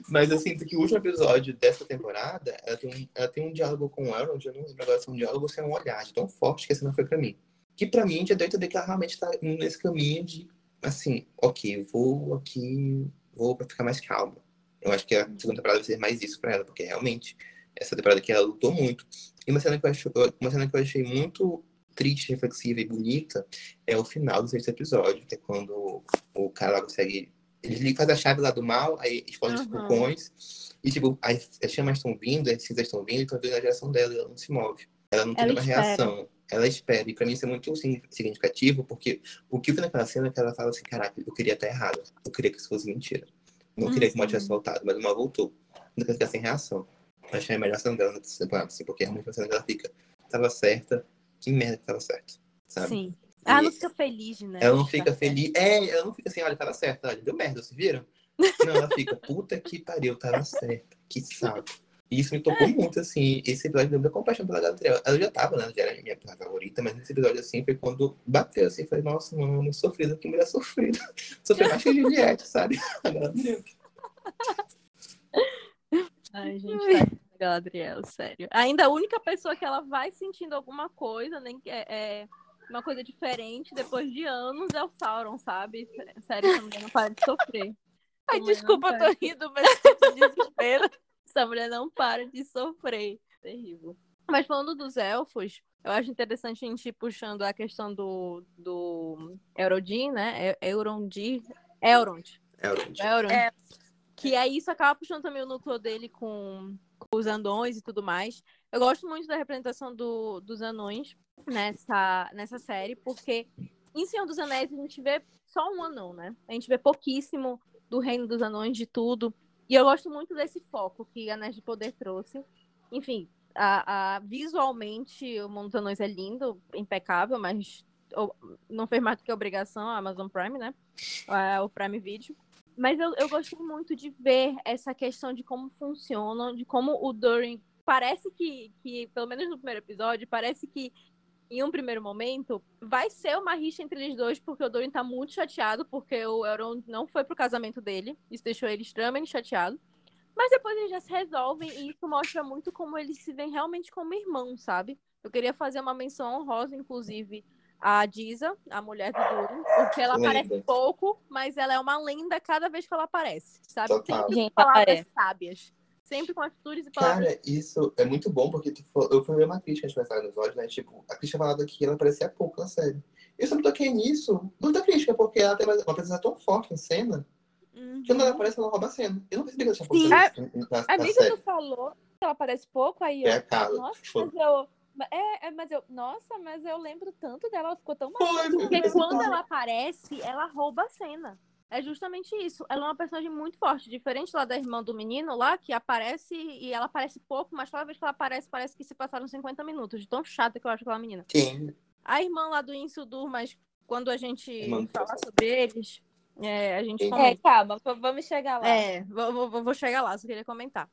Mas eu sinto que o último episódio dessa temporada, ela tem um, ela tem um diálogo com o Elrond, eu não lembro agora se é um diálogo ou se é um olhar tão forte que esse não foi pra mim. Que pra mim já deu a entender que ela realmente tá indo nesse caminho de, assim, ok, vou aqui, vou pra ficar mais calma. Eu acho que a segunda temporada vai ser mais isso pra ela, porque realmente, essa temporada aqui ela lutou muito. E uma cena que eu, acho, uma cena que eu achei muito triste, reflexiva e bonita é o final do sexto episódio, que é quando o cara consegue ele faz a chave lá do mal, aí explode os
Uhum.
vulcões, e tipo, as, as chamas estão vindo, as cinzas estão vindo, e estão vindo na direção dela, e ela não se move. Ela não tem uma
espera.
reação. Ela espera. E pra mim isso é muito signi- significativo, porque o que eu vi naquela cena é que ela fala assim, caraca, eu queria estar errada. Eu queria que isso fosse mentira. Não queria que o mal tivesse voltado, mas o mal voltou. Não quer ficar sem reação. Eu achei a melhor cena dela nessa temporada, assim, porque realmente uma cena que ela fica, tava certa, que merda que tava certa, sabe?
Sim. Ela
E-
não fica feliz, né?
ela não fica feliz. É, ela não fica assim, olha, tava certo, olha, deu merda, vocês viram? *laughs* Não, ela fica, puta que pariu, tava certa, que saco. E isso me tocou muito, assim, esse episódio deu muita compaixão pela Galadriel. Ela já tava, né, já era minha favorita, mas nesse episódio, assim, foi quando bateu, assim, falei, nossa, mano, sofrida, que mulher sofrida. *laughs* Sofreu mais que a Juliette, sabe? *laughs* A Galadriel.
Ai, gente, tá Galadriel, sério. Ainda a única pessoa que ela vai sentindo alguma coisa, nem que é, é uma coisa diferente depois de anos, é o Sauron, sabe? Sério, essa mulher não para de sofrer. *laughs*
Ai,
Essa
desculpa, eu tô rindo, mas tô de desespero. *laughs*
Essa mulher não para de sofrer. Terrível. Mas falando dos elfos, eu acho interessante a gente ir puxando a questão do, do Eurodin, né? É- Eurondir. Elrond.
Elrond.
Elrond.
É.
Que aí isso acaba puxando também o núcleo dele com, com os anões e tudo mais. Eu gosto muito da representação do- dos anões nessa, nessa série, porque em Senhor dos Anéis a gente vê só um anão, né? A gente vê pouquíssimo do reino dos anões, de tudo. E eu gosto muito desse foco que Anéis de Poder trouxe. Enfim, a, a- visualmente o Mundo dos Anões é lindo, impecável, mas o- não fez mais do que obrigação a Amazon Prime, né? Ah, o Prime Video. Mas eu, eu gosto muito de ver essa questão de como funcionam, de como o Durin parece que, que, pelo menos no primeiro episódio, parece que em um primeiro momento vai ser uma rixa entre eles dois, porque o Durin tá muito chateado, porque o Elrond não foi pro casamento dele. Isso deixou ele extremamente chateado. Mas depois eles já se resolvem e isso mostra muito como eles se veem realmente como irmãos, sabe? Eu queria fazer uma menção honrosa, inclusive, à Diza, a mulher do Durin, porque ela
Lenda.
aparece pouco, mas ela é uma lenda cada vez que ela aparece, sabe?
Total.
Sempre
Gente,
com palavras
é.
sábias. Sempre com atitudes e palavras.
Cara, isso é muito bom, porque tu falou- eu fui ver uma crítica antes de começar nos olhos, né? Tipo, a crítica falava que ela aparecia pouco na série. Eu só me toquei nisso, muita crítica, porque ela tem uma presença tão forte em cena,
Uhum.
que quando ela aparece, ela rouba a cena. Eu não percebi que ela tinha pouco presença na, série.
tu falou que ela parece pouco, aí
É
eu.
a Carla.
Nossa,
Tipo,
mas eu, É, é, mas eu. Nossa, mas eu lembro tanto dela, ela ficou tão marcante.
Porque quando ela aparece, ela rouba a cena. É justamente isso. Ela é uma personagem muito forte, diferente lá da irmã do menino lá, que aparece e ela aparece pouco, mas toda vez que ela aparece, parece que se passaram 50 minutos, de tão chata que eu acho aquela menina.
Sim.
A irmã lá do Insudur, mas quando a gente
Irmã
falar
Insudur.
sobre eles, é, a gente
É,
É, calma, vamos chegar lá.
É, vou, vou, vou chegar lá, só queria comentar.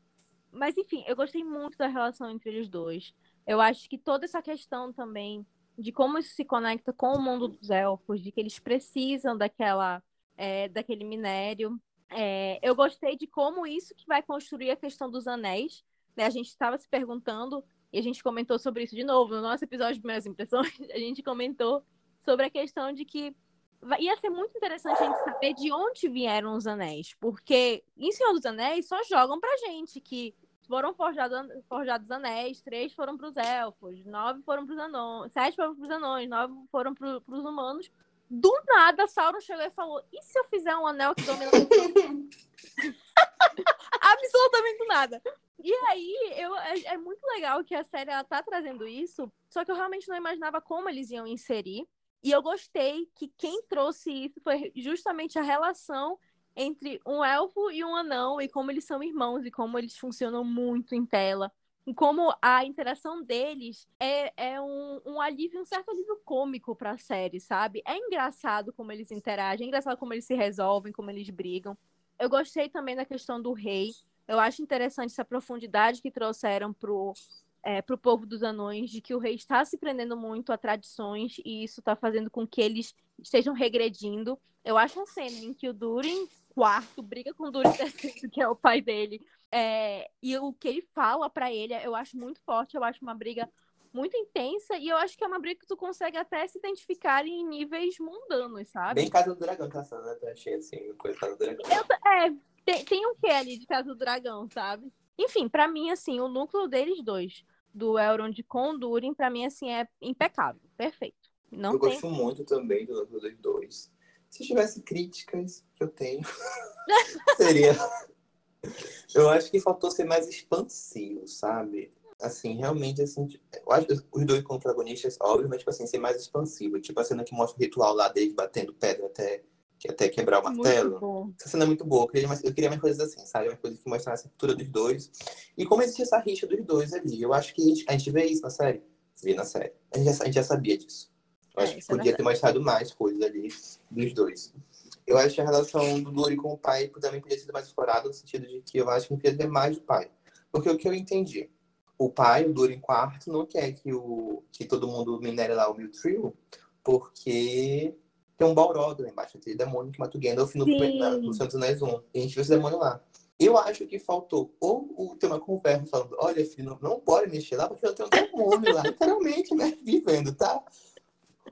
Mas enfim, eu gostei muito da relação entre eles dois. Eu acho que toda essa questão também de como isso se conecta com o mundo dos elfos, de que eles precisam daquela, é, daquele minério. É, eu gostei de como isso que vai construir a questão dos anéis. né? A gente estava se perguntando, e a gente comentou sobre isso de novo no nosso episódio de Primeiras Impressões, *laughs* a gente comentou sobre a questão de que ia ser muito interessante a gente saber de onde vieram os anéis, porque em Senhor dos Anéis só jogam pra gente que foram forjados, forjados anéis, três foram pros elfos, nove foram pros anões, sete foram pros anões, nove foram pro, pros humanos. Do nada, Sauron chegou e falou: e se eu fizer um anel que domina *laughs* Absolutamente nada. E aí, eu, é, é muito legal que a série ela tá trazendo isso, só que eu realmente não imaginava como eles iam inserir. E eu gostei que quem trouxe isso foi justamente a relação entre um elfo e um anão, e como eles são irmãos, e como eles funcionam muito em tela. E como a interação deles é, é um, um alívio, um certo alívio cômico pra série, sabe? É engraçado como eles interagem, é engraçado como eles se resolvem, como eles brigam. Eu gostei também da questão do rei. Eu acho interessante essa profundidade que trouxeram pro, é, pro povo dos anões, de que o rei está se prendendo muito a tradições e isso está fazendo com que eles estejam regredindo. Eu acho a cena em que o Durin, quarto, briga com o Durin *laughs* terceiro, que é o pai dele, é, e o que ele fala para ele, eu acho muito forte, eu acho uma briga muito intensa e eu acho que é uma briga que tu consegue até se identificar em níveis mundanos, sabe?
Bem Casa do Dragão, cena, né? Eu achei assim, coisa Casa do Dragão.
É, tem, tem um quê ali de Casa do Dragão, sabe? Enfim, pra mim, assim, o núcleo deles dois, do Elrond com o Durin, pra mim, assim, é impecável, perfeito. Não
eu
tem...
gosto muito também do dois. Se tivesse críticas que eu tenho, *laughs* seria. Eu acho que faltou ser mais expansivo, sabe? Assim, realmente, assim, tipo, eu acho que os dois protagonistas, óbvio, mas, tipo assim, ser mais expansivo. Tipo a cena que mostra o ritual lá deles batendo pedra até, até quebrar o martelo.
Muito.
Essa cena é muito boa. Eu queria, mais, eu queria mais coisas assim, sabe? Uma coisa que mostrasse a cultura dos dois. E como existe essa rixa dos dois ali. Eu acho que a gente, a gente vê isso na série. Vê na série. A gente já, a gente já sabia disso. Eu
É,
acho que
é
podia ter mostrado mais coisas ali dos dois. Eu acho que a relação do Dori com o pai também podia ser mais explorada, no sentido de que eu acho que não podia ter mais do pai. Porque o que eu entendi, o pai, o Dori em quarto, não quer que, o, que todo mundo minere lá o Miltrio, porque tem um Balrog lá embaixo, aquele demônio que mata o Gandalf no, na- no Santos Anéis 1. E a gente vê esse demônio lá. Eu acho que faltou ou o ter uma conversa falando, olha, filho, não, não pode mexer lá, porque eu tenho um demônio lá, literalmente, né? *laughs* Vivendo, tá?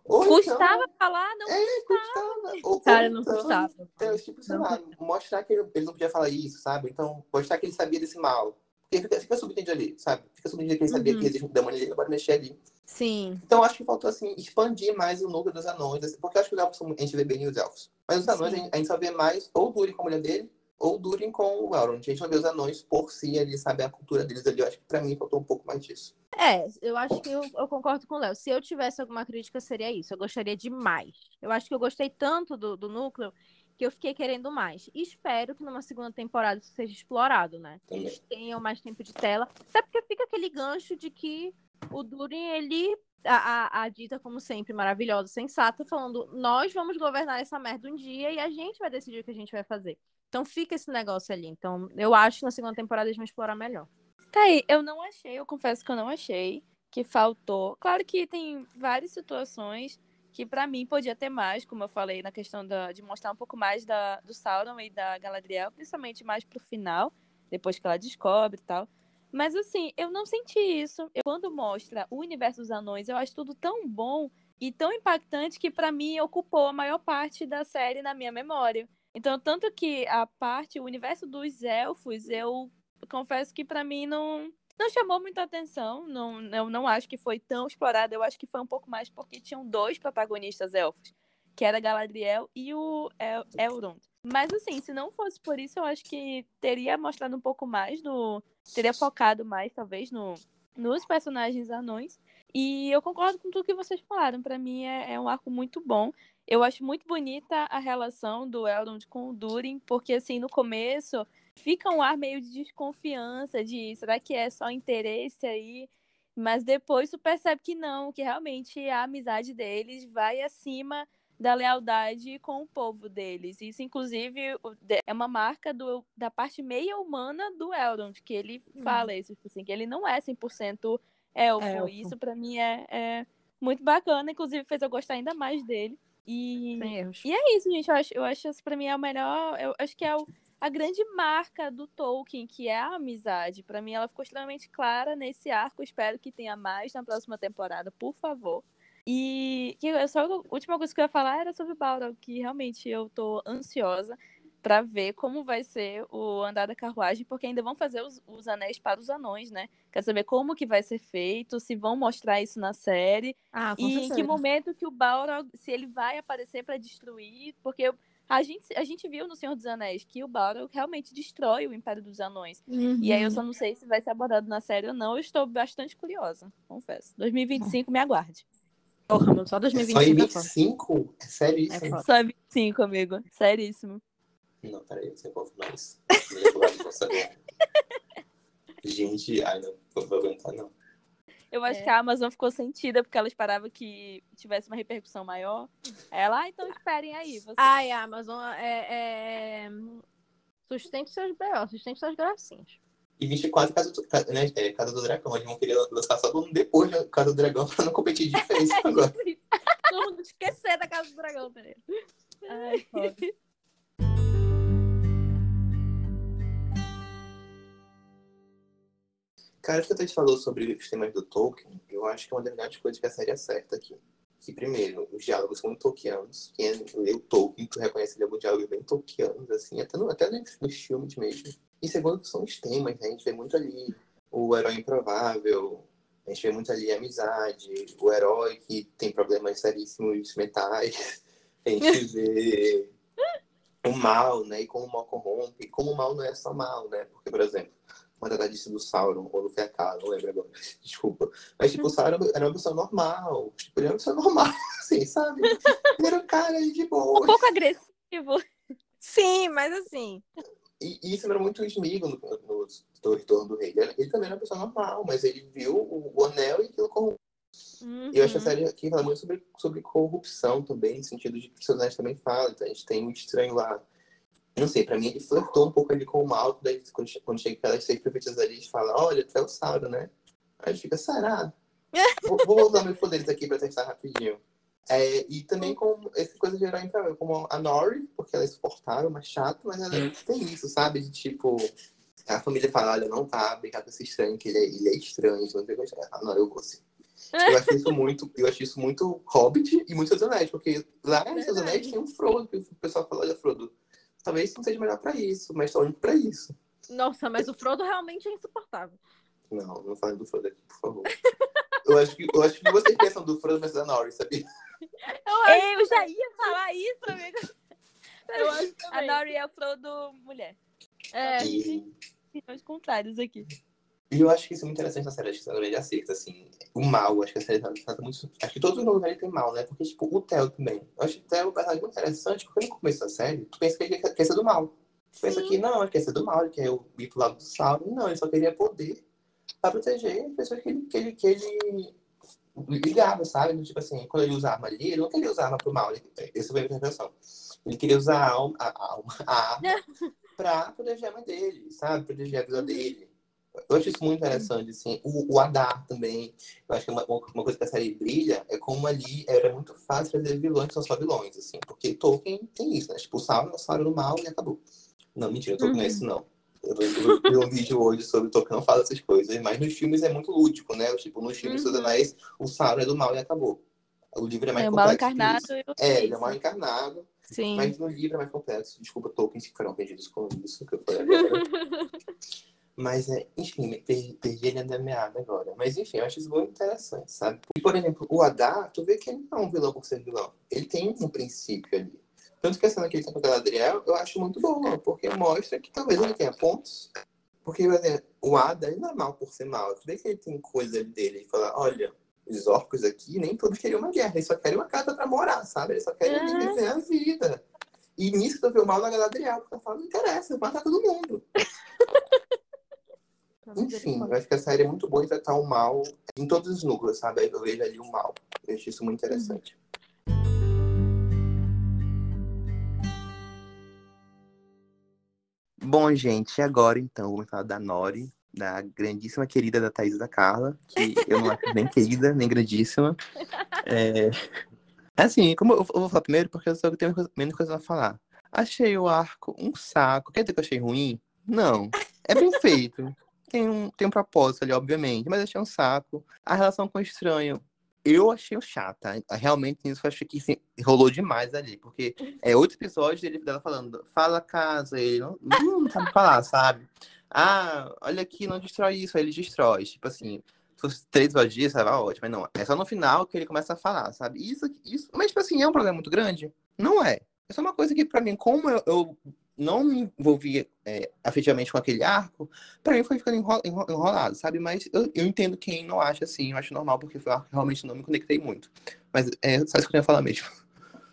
Ou então-
Custava falar, não
é, custava. Ou,
Cara,
ou
não
então,
custava.
Então, tipo, sei
Não
lá, mostrar que ele, ele não podia falar isso, sabe? Então, mostrar que ele sabia desse mal. Porque fica, fica subentendido ali, sabe? Fica subentendido que ele sabia
Uhum.
que existe um demônio ali, pode mexer ali.
Sim.
Então, acho que faltou, assim, expandir mais o núcleo dos anões. assim, Porque eu acho que os elfos, a gente vê bem os elfos. Mas os anões, a gente, a gente só vê mais ou Durin com a mulher dele, ou Durin com o Elrond. A gente não vê os anões por si ali, sabe? A cultura deles ali. Eu acho que pra mim faltou um pouco mais disso.
É, eu acho que eu, eu concordo com o Léo. Se eu tivesse alguma crítica, seria isso. Eu gostaria de mais. Eu acho que eu gostei tanto do, do núcleo que eu fiquei querendo mais. E espero que numa segunda temporada isso seja explorado, né? Que eles tenham mais tempo de tela. Até porque fica aquele gancho de que o Durin, ele. A, a, a dita, como sempre, maravilhosa, sensata, falando: nós vamos governar essa merda um dia e a gente vai decidir o que a gente vai fazer. Então fica esse negócio ali. Então, eu acho que na segunda temporada eles vão explorar melhor.
Tá aí, eu não achei, eu confesso que eu não achei que faltou. Claro que tem várias situações que pra mim podia ter mais, como eu falei, na questão da, de mostrar um pouco mais da, do Sauron e da Galadriel, principalmente mais pro final, depois que ela descobre e tal. Mas assim, eu não senti isso. Eu, quando mostra o universo dos anões, eu acho tudo tão bom e tão impactante que pra mim ocupou a maior parte da série na minha memória. Então, tanto que a parte, o universo dos elfos, eu confesso que pra mim não não chamou muita atenção. Não, eu não acho que foi tão explorado. Eu acho que foi um pouco mais porque tinham dois protagonistas elfos, que era Galadriel e o El Elrond. Mas assim, se não fosse por isso, eu acho que teria mostrado um pouco mais no, teria focado mais talvez no nos personagens anões. E eu concordo com tudo que vocês falaram. Para mim é, é, um arco muito bom. Eu acho muito bonita a relação do Elrond com o Durin, porque assim, no começo fica um ar meio de desconfiança, de será que é só interesse aí? Mas depois tu percebe que não, que realmente a amizade deles vai acima da lealdade com o povo deles. Isso, inclusive, é uma marca do, da parte meia humana do Elrond, que ele uhum. fala isso, tipo assim, que ele não é 100% elfo. elfo. Isso, para mim, é, é, muito bacana. Inclusive, fez eu gostar ainda mais dele. E, e é isso, gente. Eu acho, eu acho isso, pra mim, é o melhor... Eu acho que é o, a grande marca do Tolkien, que é a amizade. Para mim, ela ficou extremamente clara nesse arco. Espero que tenha mais na próxima temporada, por favor. E que só a última coisa que eu ia falar era sobre Balrog, que realmente eu tô ansiosa para ver como vai ser o andar da carruagem, porque ainda vão fazer os, os, anéis para os anões, né? Quer saber como que vai ser feito, se vão mostrar isso na série
ah,
e certeza. em que momento que o Balrog, se ele vai aparecer para destruir, porque a gente, a gente viu no Senhor dos Anéis que o Balrog realmente destrói o Império dos Anões. Uhum. E aí eu só não sei se vai ser abordado na série ou não. Eu estou bastante curiosa, confesso. 2025, me aguarde.
Porra, mano, só 2025.
Só em 25? É sério isso? É
só em 25, amigo. Seríssimo.
Não, peraí, você confirmar isso. Gente, ai, não, não vou aguentar, não.
Eu acho é. que a Amazon ficou sentida porque ela esperava que tivesse uma repercussão maior. Ela, ah, então esperem aí. Vocês.
Ai, a Amazon é, é... sustente seus B.O., sustente suas gracinhas.
E 24 Casa do, né, é, Casa do Dragão. Eles vão querer lançar só depois da Casa do Dragão *laughs* pra não competir de *laughs* vez agora.
Todo mundo esquecer da Casa do Dragão, peraí. Ai, foda.
Cara, que a gente falou sobre os temas do Tolkien, eu acho que é uma das grandes coisas que a série acerta aqui. Que, primeiro, os diálogos são tolkianos. Quem lê o Tolkien, tu reconhece ele alguns diálogos bem tolkianos, assim, até, no, até nos filmes mesmo. E segundo, são os temas, né? A gente vê muito ali o herói improvável, a gente vê muito ali a amizade, o herói que tem problemas seríssimos mentais, *laughs* a gente vê o mal, né? E como o mal corrompe, como o mal não é só mal, né? Porque, por exemplo, uma da disse do Sauron, ou do Fekar, não lembro agora, *laughs* desculpa. Mas, tipo, o Sauron era uma pessoa normal, tipo, ele era uma pessoa normal, *laughs* assim, sabe? Ele era um cara de boa.
Um pouco agressivo.
Sim, mas assim,
e, e isso era muito Smigo no, no, no Retorno do Rei. Ele, ele, também era uma pessoa normal, mas ele viu o, o anel e aquilo corrompeu. Uhum. E eu acho que a série aqui fala muito sobre, sobre corrupção também, no sentido de que o personagem também fala. Então a gente tem um estranho lá. Não sei, pra mim ele flertou um pouco ali com o mal, daí quando, quando chega aquelas seis profetas ali, fala, olha, até o Sauron, né? Aí fica, será? *laughs* vou, vou usar meus poderes aqui pra testar rapidinho. É, e também com essa coisa de herói improvável, como a Nori, porque ela é insuportável, mas chata, mas ela tem isso, sabe? De tipo, a família fala, olha, não tá, brincar com esse estranho, que ele é, ele é estranho, então não tem A Nori, eu vou sim. Eu acho isso muito, eu acho isso muito Hobbit e muito Seus Anéis, porque lá em Seus Anéis tem um Frodo, que o pessoal fala, olha, Frodo, talvez não seja melhor pra isso, mas tô indo pra isso.
Nossa, mas o Frodo realmente é insuportável.
Não, não fale do Frodo aqui, por favor. eu, acho que, eu acho que vocês pensam do Frodo, mas da Nori, sabia?
Eu, eu já ia falar isso, amiga. Eu acho a Nori é a Frodo mulher. É, e... os contrários aqui.
E eu acho que isso é muito interessante na série, acho que a grande acerta, assim. O mal, acho que a série trata muito. Acho que todos os lugares tem mal, né? Porque, tipo, o Theo também. Eu acho que o Theo é um personagem muito interessante, porque no começo da série, tu pensa que ele quer ser do mal. Tu pensa que não, ele quer ser do mal, ele quer ir pro lado do Sauron. Não, ele só queria poder pra proteger as pessoas que ele, que ele, que ele ligava, sabe? Tipo assim, quando ele usa arma ali, ele não queria usar arma pro mal. Ele, essa foi a interpretação. Ele queria usar a, alma, a, alma, a arma *laughs* pra proteger a mãe dele, sabe? Proteger a vida uhum. dele. Eu acho isso muito interessante, assim. O, o Adar também. Eu acho que uma, uma coisa que a série brilha é como ali era muito fácil fazer vilões que são só vilões, assim. Porque Tolkien tem isso, né? Tipo, o Sauron é o Sauron do mal e acabou. Não, mentira, Tolkien uhum. não é isso, não. Eu vi um vídeo hoje sobre Tolkien, não fala essas coisas, mas nos filmes é muito lúdico, né? Tipo, nos filmes uhum. dos Anéis, o Sauron é do mal e acabou. O livro é mais é complexo. Mal encarnado é, ele é mal encarnado. Sim. Mas no livro é mais complexo. Desculpa, Tolkien, se foram ofendidos com isso que eu falei agora. *laughs* mas, é, enfim, perdi, perdi ele da meada agora. Mas, enfim, eu acho isso muito interessante, sabe? E, por exemplo, o Adar, tu vê que ele não é um vilão por ser vilão. Ele tem um princípio ali. Tanto que a cena que ele tá com a Galadriel, eu acho muito boa, porque mostra que talvez ele tenha pontos Porque por exemplo, o Ada, ele não é mal por ser mal. Tu vê que ele tem coisa dele e fala, olha, os orcos aqui, nem todos queriam uma guerra, eles só querem uma casa pra morar, sabe? Eles só querem
Uhum.
viver a vida. E nisso tu vê o mal da Galadriel, porque ela fala, não interessa, eu matar todo mundo. Enfim, eu acho que a série é muito boa em tratar o mal em todos os núcleos, sabe? Eu vejo ali o mal. Eu acho isso muito interessante. Bom, gente, agora então vamos falar da Nori, da grandíssima querida da Thaís e da Carla, que eu não acho nem querida, nem grandíssima. É... Assim, como eu vou falar primeiro, porque eu só tenho menos coisa a falar. Achei o arco um saco. Quer dizer que eu achei ruim? Não. É bem feito. Tem um, tem um propósito ali, obviamente, mas achei um saco. A relação com o estranho, eu achei chata. Realmente, isso eu achei que assim, rolou demais ali, porque é oito episódios dele, dela falando, fala casa, ele não, não sabe falar, sabe? Ah, olha aqui, não destrói isso, aí ele destrói. Tipo assim, se fosse três episódios, tava ótimo, mas não. É só no final que ele começa a falar, sabe? Isso, isso, mas tipo assim, é um problema muito grande? Não é. É só uma coisa que, pra mim, como eu, eu não me envolvi é, afetivamente com aquele arco, pra mim foi ficando enro- enro- enrolado, sabe? Mas eu, eu entendo quem não acha assim, eu acho normal, porque foi um arco que realmente não me conectei muito. Mas é só isso que eu ia falar mesmo.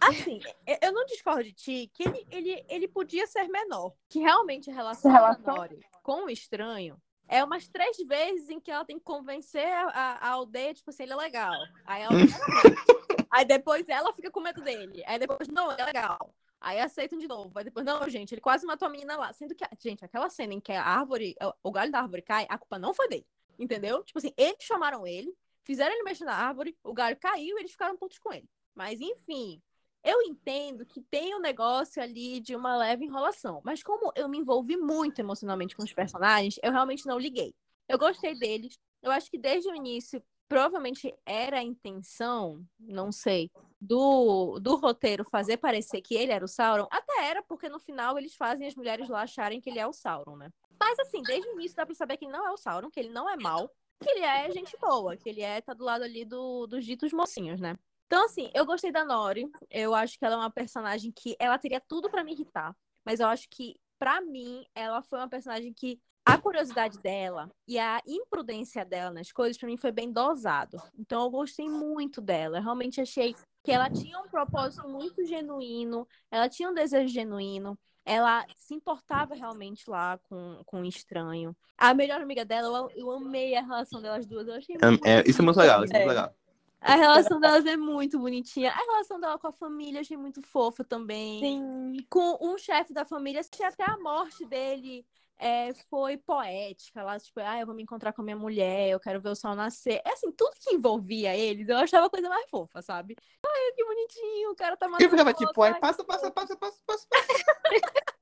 Assim, eu- eu não discordo de ti que ele, ele, ele podia ser menor. Que realmente a relação, da Nori com o estranho é umas três vezes em que ela tem que convencer a, a- a aldeia, tipo assim, ele é legal. Aí, ela... *laughs* Aí depois ela fica com medo dele. Aí depois, não, é legal. Aí aceitam de novo. Aí depois, não, gente, ele quase matou a menina lá. Sendo que, gente, aquela cena em que a árvore, o galho da árvore cai, a culpa não foi dele. Entendeu? Tipo assim, eles chamaram ele, fizeram ele mexer na árvore, o galho caiu e eles ficaram putos com ele. Mas, enfim, eu entendo que tem um negócio ali de uma leve enrolação. Mas como eu me envolvi muito emocionalmente com os personagens, eu realmente não liguei. Eu gostei deles. Eu acho que desde o início, provavelmente era a intenção, não sei, do, do roteiro fazer parecer que ele era o Sauron. Até era, porque no final eles fazem as mulheres lá acharem que ele é o Sauron, né? Mas assim, desde o início dá pra saber que ele não é o Sauron, que ele não é mal, que ele é gente boa, que ele é, tá do lado ali do, dos ditos mocinhos, né? Então, assim, eu gostei da Nori. Eu acho que ela é uma personagem que ela teria tudo pra me irritar. Mas eu acho que, pra mim, ela foi uma personagem que a curiosidade dela e a imprudência dela nas coisas, pra mim, foi bem dosado. Então, eu gostei muito dela. Eu realmente achei que ela tinha um propósito muito genuíno, ela tinha um desejo genuíno. Ela se importava realmente lá com, com o estranho. A melhor amiga dela, eu, eu amei a relação delas duas. Eu achei muito
É, isso é muito legal, isso é muito
É.
legal.
a relação delas é muito bonitinha. A relação dela com a família achei muito fofa também.
Sim.
Com um chefe da família, achei até a morte dele é, foi poética. Lá, tipo, ah, eu vou me encontrar com a minha mulher, eu quero ver o sol nascer. É assim, tudo que envolvia eles, eu achava a coisa mais fofa, sabe? Ai, que bonitinho, o cara tá
E eu
matando
ficava tipo, ai, passa, passa, passa, passa, passa. *laughs*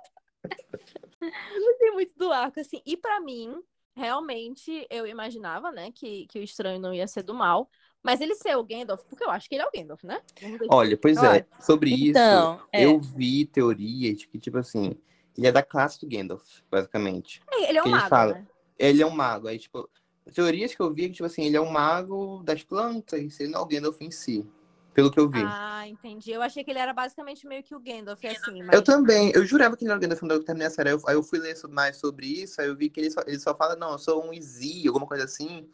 gostei muito do arco, assim. E pra mim, realmente, eu imaginava, né, que, que o estranho não ia ser do mal. Mas ele ser o Gandalf, porque eu acho que ele é o Gandalf, né?
Olha, pois é, sobre isso,
Então, é.
eu vi teorias de que, tipo assim, ele é da classe do Gandalf, basicamente.
Ele é um
ele
mago,
fala.
né?
Ele é um mago, aí, tipo, teorias que eu vi é que, tipo assim, ele é um mago das plantas, ele não é o Gandalf em si, pelo que eu vi.
Ah, entendi. Eu achei que ele era basicamente meio que o Gandalf, assim.
Eu
Mas...
também, eu jurava que ele era o Gandalf quando eu terminei a série. Aí eu, aí eu fui ler mais sobre isso, aí eu vi que ele só, ele só fala, não, eu sou um Izzy, alguma coisa assim.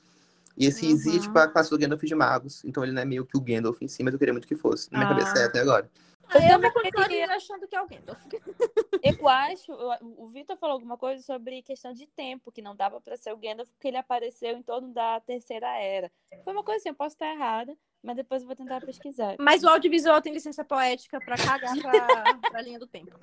E esse Izzy é
Uhum.
tipo a classe do Gandalf de magos. Então ele não é meio que o Gandalf em si, mas eu queria muito que fosse. Na minha
Ah.
cabeça é até agora.
Aí eu vou continuar
queria-
achando que é o Gandalf.
Eu acho, o Vitor falou alguma coisa sobre questão de tempo, que não dava pra ser o Gandalf porque ele apareceu em torno da terceira era. Foi uma coisa assim, eu posso estar errada, mas depois eu vou tentar pesquisar.
Mas o audiovisual tem licença poética pra cagar pra, pra linha do tempo.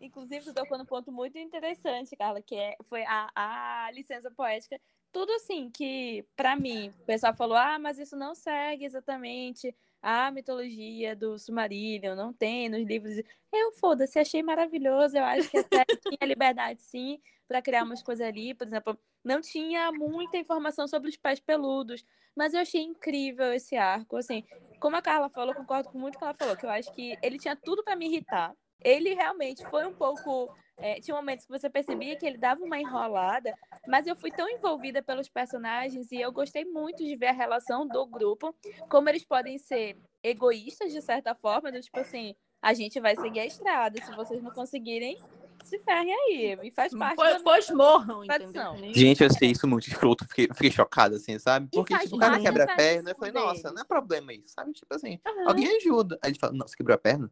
Inclusive, tu tocou num ponto muito interessante, Carla, que é, foi a, a licença poética. Tudo assim que, pra mim, o pessoal falou, ah, mas isso não segue exatamente a mitologia do Silmarillion, não tem nos livros. Eu, foda-se, achei maravilhoso. Eu acho que até *laughs* tinha liberdade, sim, pra criar umas coisas ali. Por exemplo, não tinha muita informação sobre os pés peludos, mas eu achei incrível esse arco. Assim, como a Carla falou, concordo com muito o que ela falou, que eu acho que ele tinha tudo pra me irritar. Ele realmente foi um pouco. é, tinha momentos que você percebia que ele dava uma enrolada, mas eu fui tão envolvida pelos personagens e eu gostei muito de ver a relação do grupo, como eles podem ser egoístas de certa forma, do tipo assim, a gente vai seguir a estrada, se vocês não conseguirem, se ferrem aí. E faz parte
Pois,
da
pois morram,
tradição.
entendeu?
Gente, eu achei isso muito escroto. Fiquei, fiquei chocado, assim, sabe? Porque, tipo, o cara quebra a perna. Eu falei, nossa, não é problema isso, sabe? Tipo assim,
Aham.
alguém ajuda. Aí ele fala, nossa, quebrou a perna?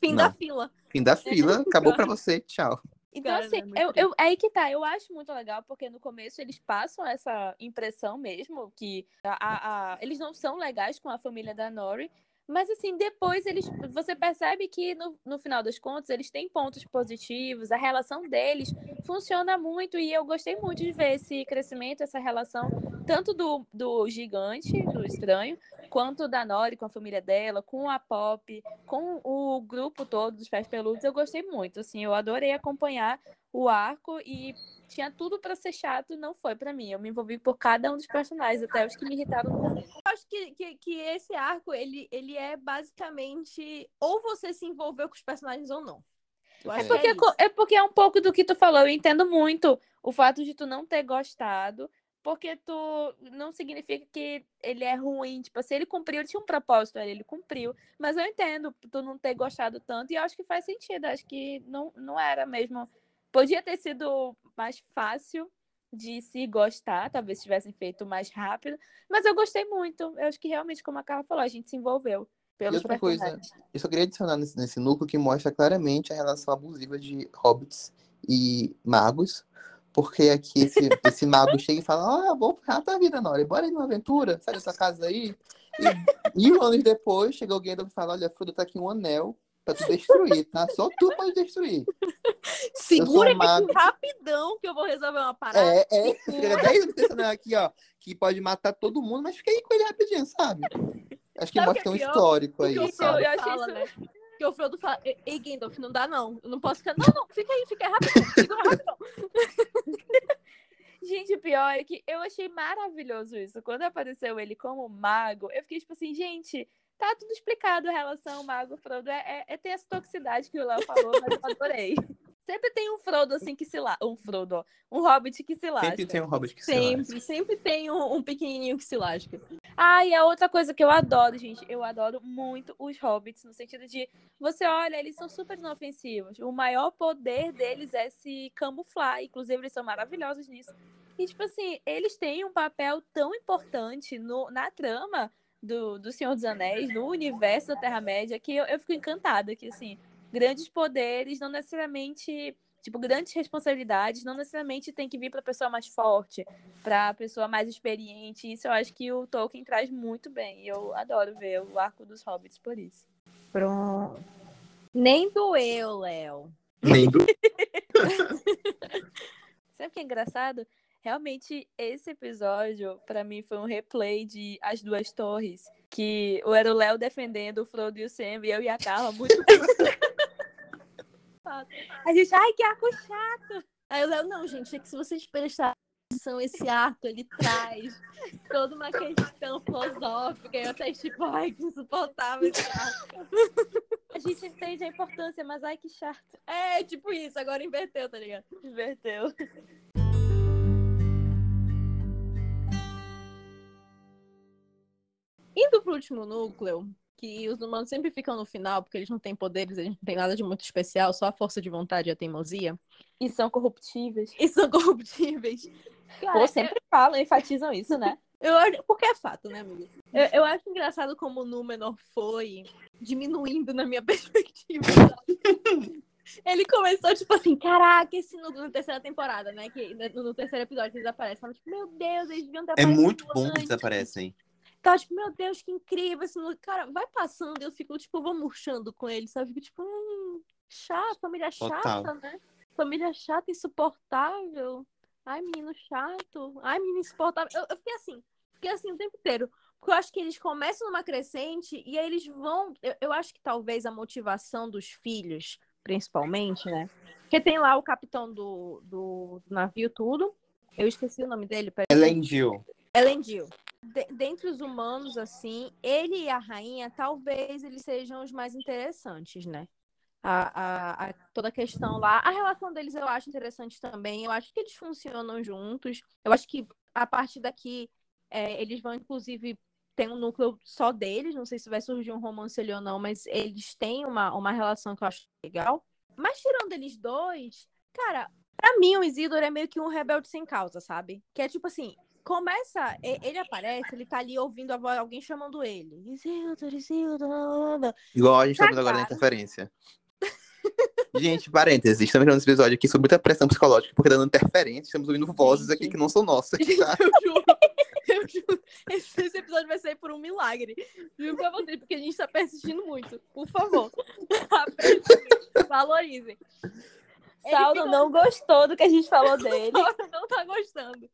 Fim
Não.
da fila.
Fim da fila, acabou pra você, tchau.
Então,
Cara,
assim,
é
eu, eu, aí que tá, eu acho muito legal, porque no começo eles passam essa impressão mesmo, que a, a- a- eles não são legais com a família da Nori, mas assim, depois eles. Você percebe que no, no final das contas eles têm pontos positivos, a relação deles funciona muito, e eu gostei muito de ver esse crescimento, essa relação, tanto do, do gigante, do estranho, quanto da Nori com a família dela, com a Pop, com o grupo todo dos pés peludos, eu gostei muito. Assim, eu adorei acompanhar o arco e tinha tudo pra ser chato, não foi pra mim. Eu me envolvi por cada um dos personagens, até os que me irritaram.
Eu acho que, que, que esse arco, ele, ele é basicamente ou você se envolveu com os personagens ou não.
É.
que
Porque,
é
é é porque é um pouco do que tu falou, eu entendo muito o fato de tu não ter gostado, porque tu não significa que ele é ruim, tipo, se ele cumpriu, ele tinha um propósito ele cumpriu, mas eu entendo tu não ter gostado tanto, e eu acho que faz sentido, acho que não, não era mesmo, podia ter sido mais fácil de se gostar, talvez tivessem feito mais rápido, mas eu gostei muito, eu acho que realmente, como a Carla falou, a gente se envolveu pelos
outra coisa. Eu só queria adicionar nesse, nesse núcleo que mostra claramente a relação abusiva de hobbits e magos. Porque aqui esse, *laughs* esse mago chega e fala: Ah, vou na tua vida, Nora. Bora ir numa aventura, sai dessa casa aí. E mil anos depois, chega alguém e fala: Olha, Frodo, tá aqui um anel pra tu destruir, tá? Só tu pode destruir.
Segura
eu
aqui rapidão que eu vou resolver uma parada.
É, é. Fica 10 anos pensando aqui, ó, que pode matar todo mundo, mas fica aí com ele rapidinho, sabe? Acho que
Sabe
mostra
que é
um
pior?
histórico aí,
Porque o
sabe?
Eu achei
fala,
isso-
né? Que o Frodo fala, "Ei, Gandalf, não dá não. Eu não posso ficar. Não, não, fica aí, fica aí rapidão. *laughs*
Gente, o pior é que eu achei maravilhoso isso. Quando apareceu ele como mago, eu fiquei tipo assim, gente, tá tudo explicado a relação mago-Frodo. É, é- é- tem essa toxicidade que o Léo falou, mas eu adorei. *laughs* Sempre tem um Frodo assim que se lasca. Um Frodo, ó. Um Hobbit que se lasca.
Sempre tem um hobbit que se lasca.
Sempre, sempre tem um, um pequenininho que se lasca.
Ah, e a outra coisa que eu adoro, gente, eu adoro muito os hobbits, no sentido de você olha, eles são super inofensivos. O maior poder deles é se camuflar. Inclusive, eles são maravilhosos nisso. E, tipo assim, eles têm um papel tão importante no, na trama do, do Senhor dos Anéis, no universo da Terra-média, que eu, eu fico encantada. Que, assim, grandes poderes não necessariamente. Tipo, grandes responsabilidades não necessariamente tem que vir para a pessoa mais forte, para a pessoa mais experiente. Isso eu acho que o Tolkien traz muito bem. E eu adoro ver o arco dos hobbits por isso.
Pronto. Nem doeu, Léo.
Nem do... *laughs*
Sabe o que é engraçado? Realmente, esse episódio, pra mim, foi um replay de As Duas Torres. Que era o Léo defendendo o Frodo e o Sam, e eu e a Carla muito. *laughs* a gente, ai, que arco chato!
Aí o Léo, não, gente, é que se vocês prestarem atenção, esse arco, ele traz toda uma questão filosófica. E eu até tipo, ai, que insuportável esse arco. *laughs*
A gente entende a importância, mas ai, que chato.
É, tipo isso, agora inverteu, tá ligado?
Inverteu.
Indo pro último núcleo, que os humanos sempre ficam no final, porque eles não têm poderes, eles não têm nada de muito especial, só a força de vontade e a teimosia.
E são corruptíveis.
E são *laughs* corruptíveis. Cara,
Pô, sempre falam, enfatizam isso, né? *laughs*
Eu, acho- porque é fato, né, amiga? Eu, eu acho engraçado como o Númenor foi diminuindo na minha *laughs* perspectiva. Ele começou, tipo assim, caraca, esse núcleo na terceira temporada, né? Que no, no terceiro episódio eles aparecem. Tipo, meu Deus, eles deviam ter
É muito bom que
antes.
eles aparecem.
Tava, tipo, meu Deus, que incrível esse. Cara, vai passando eu fico, tipo, vou murchando com ele, sabe? Fico, tipo, hum, chato, família chata,
Total.
né? Família chata, insuportável. Ai, menino chato. Ai, menino insuportável. Eu, eu fiquei assim, fiquei assim o tempo inteiro. Porque eu acho que eles começam numa crescente e aí eles vão. Eu, eu acho que talvez a motivação dos filhos, principalmente, né? Porque tem lá o capitão do, do, do navio, tudo. Eu esqueci o nome dele.
Elendil.
Elendil. De, dentre os humanos, assim, ele e a rainha, talvez eles sejam os mais interessantes, né? A, a, a- toda a questão lá. A relação deles eu acho interessante também. Eu acho que eles funcionam juntos. Eu acho que a partir daqui é, eles vão, inclusive, ter um núcleo só deles. Não sei se vai surgir um romance ali ou não, mas eles têm uma, uma relação que eu acho legal. Mas tirando eles dois, cara, pra mim o Isidoro é meio que um rebelde sem causa, sabe? Que é tipo assim, começa, ele aparece, ele tá ali ouvindo a voz, alguém chamando ele. Blá, blá.
Igual a gente tá vendo agora na interferência. Gente, parênteses, estamos gravando esse episódio aqui sobre muita pressão psicológica, porque dando interferência, estamos ouvindo vozes aqui que não são nossas, tá?
Eu juro, eu juro. Esse, esse episódio vai sair por um milagre. Juro pra vocês, porque a gente tá persistindo muito. Por favor. *laughs* Valorizem.
Saulo
fica-
não gostou do que a gente falou *laughs* dele.
Saulo não tá gostando.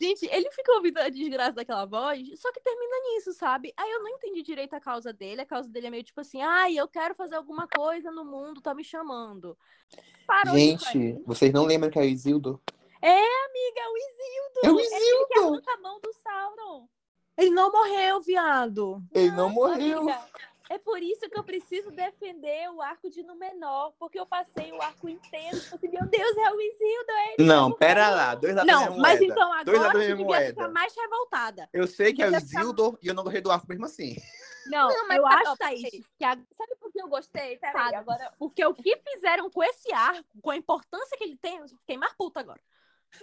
Gente, ele fica ouvindo a desgraça daquela voz, só que termina nisso, sabe? Aí eu não entendi direito a causa dele. A causa dele é meio tipo assim, ai, eu quero fazer alguma coisa no mundo, tá me chamando. Parou.
Gente, vocês não lembram que é o Isildo?
Amiga, o Isildo!
É o
Ele que
Isildo!
a mão do Sauron.
Ele não morreu, viado.
Ele não morreu.
Amiga, é por isso que eu preciso defender o arco de Númenor, porque eu passei o arco inteiro, tipo assim, meu Deus, é o Isildo, é ele.
Não, pera lá, dois lados da
Não,
mesma
mas
moeda.
então agora
mesma
devia
moeda.
ficar mais revoltada.
Eu sei que é o
devia ficar-
Isildo e eu não gostei do arco mesmo assim.
Não,
Não, mas
eu
tá-
acho, Thaís,
peraí.
que a-
Sabe por que eu gostei? Peraí,
Sabe.
agora.
porque o que fizeram com esse arco, com a importância que ele tem, eu fiquei mais puta agora.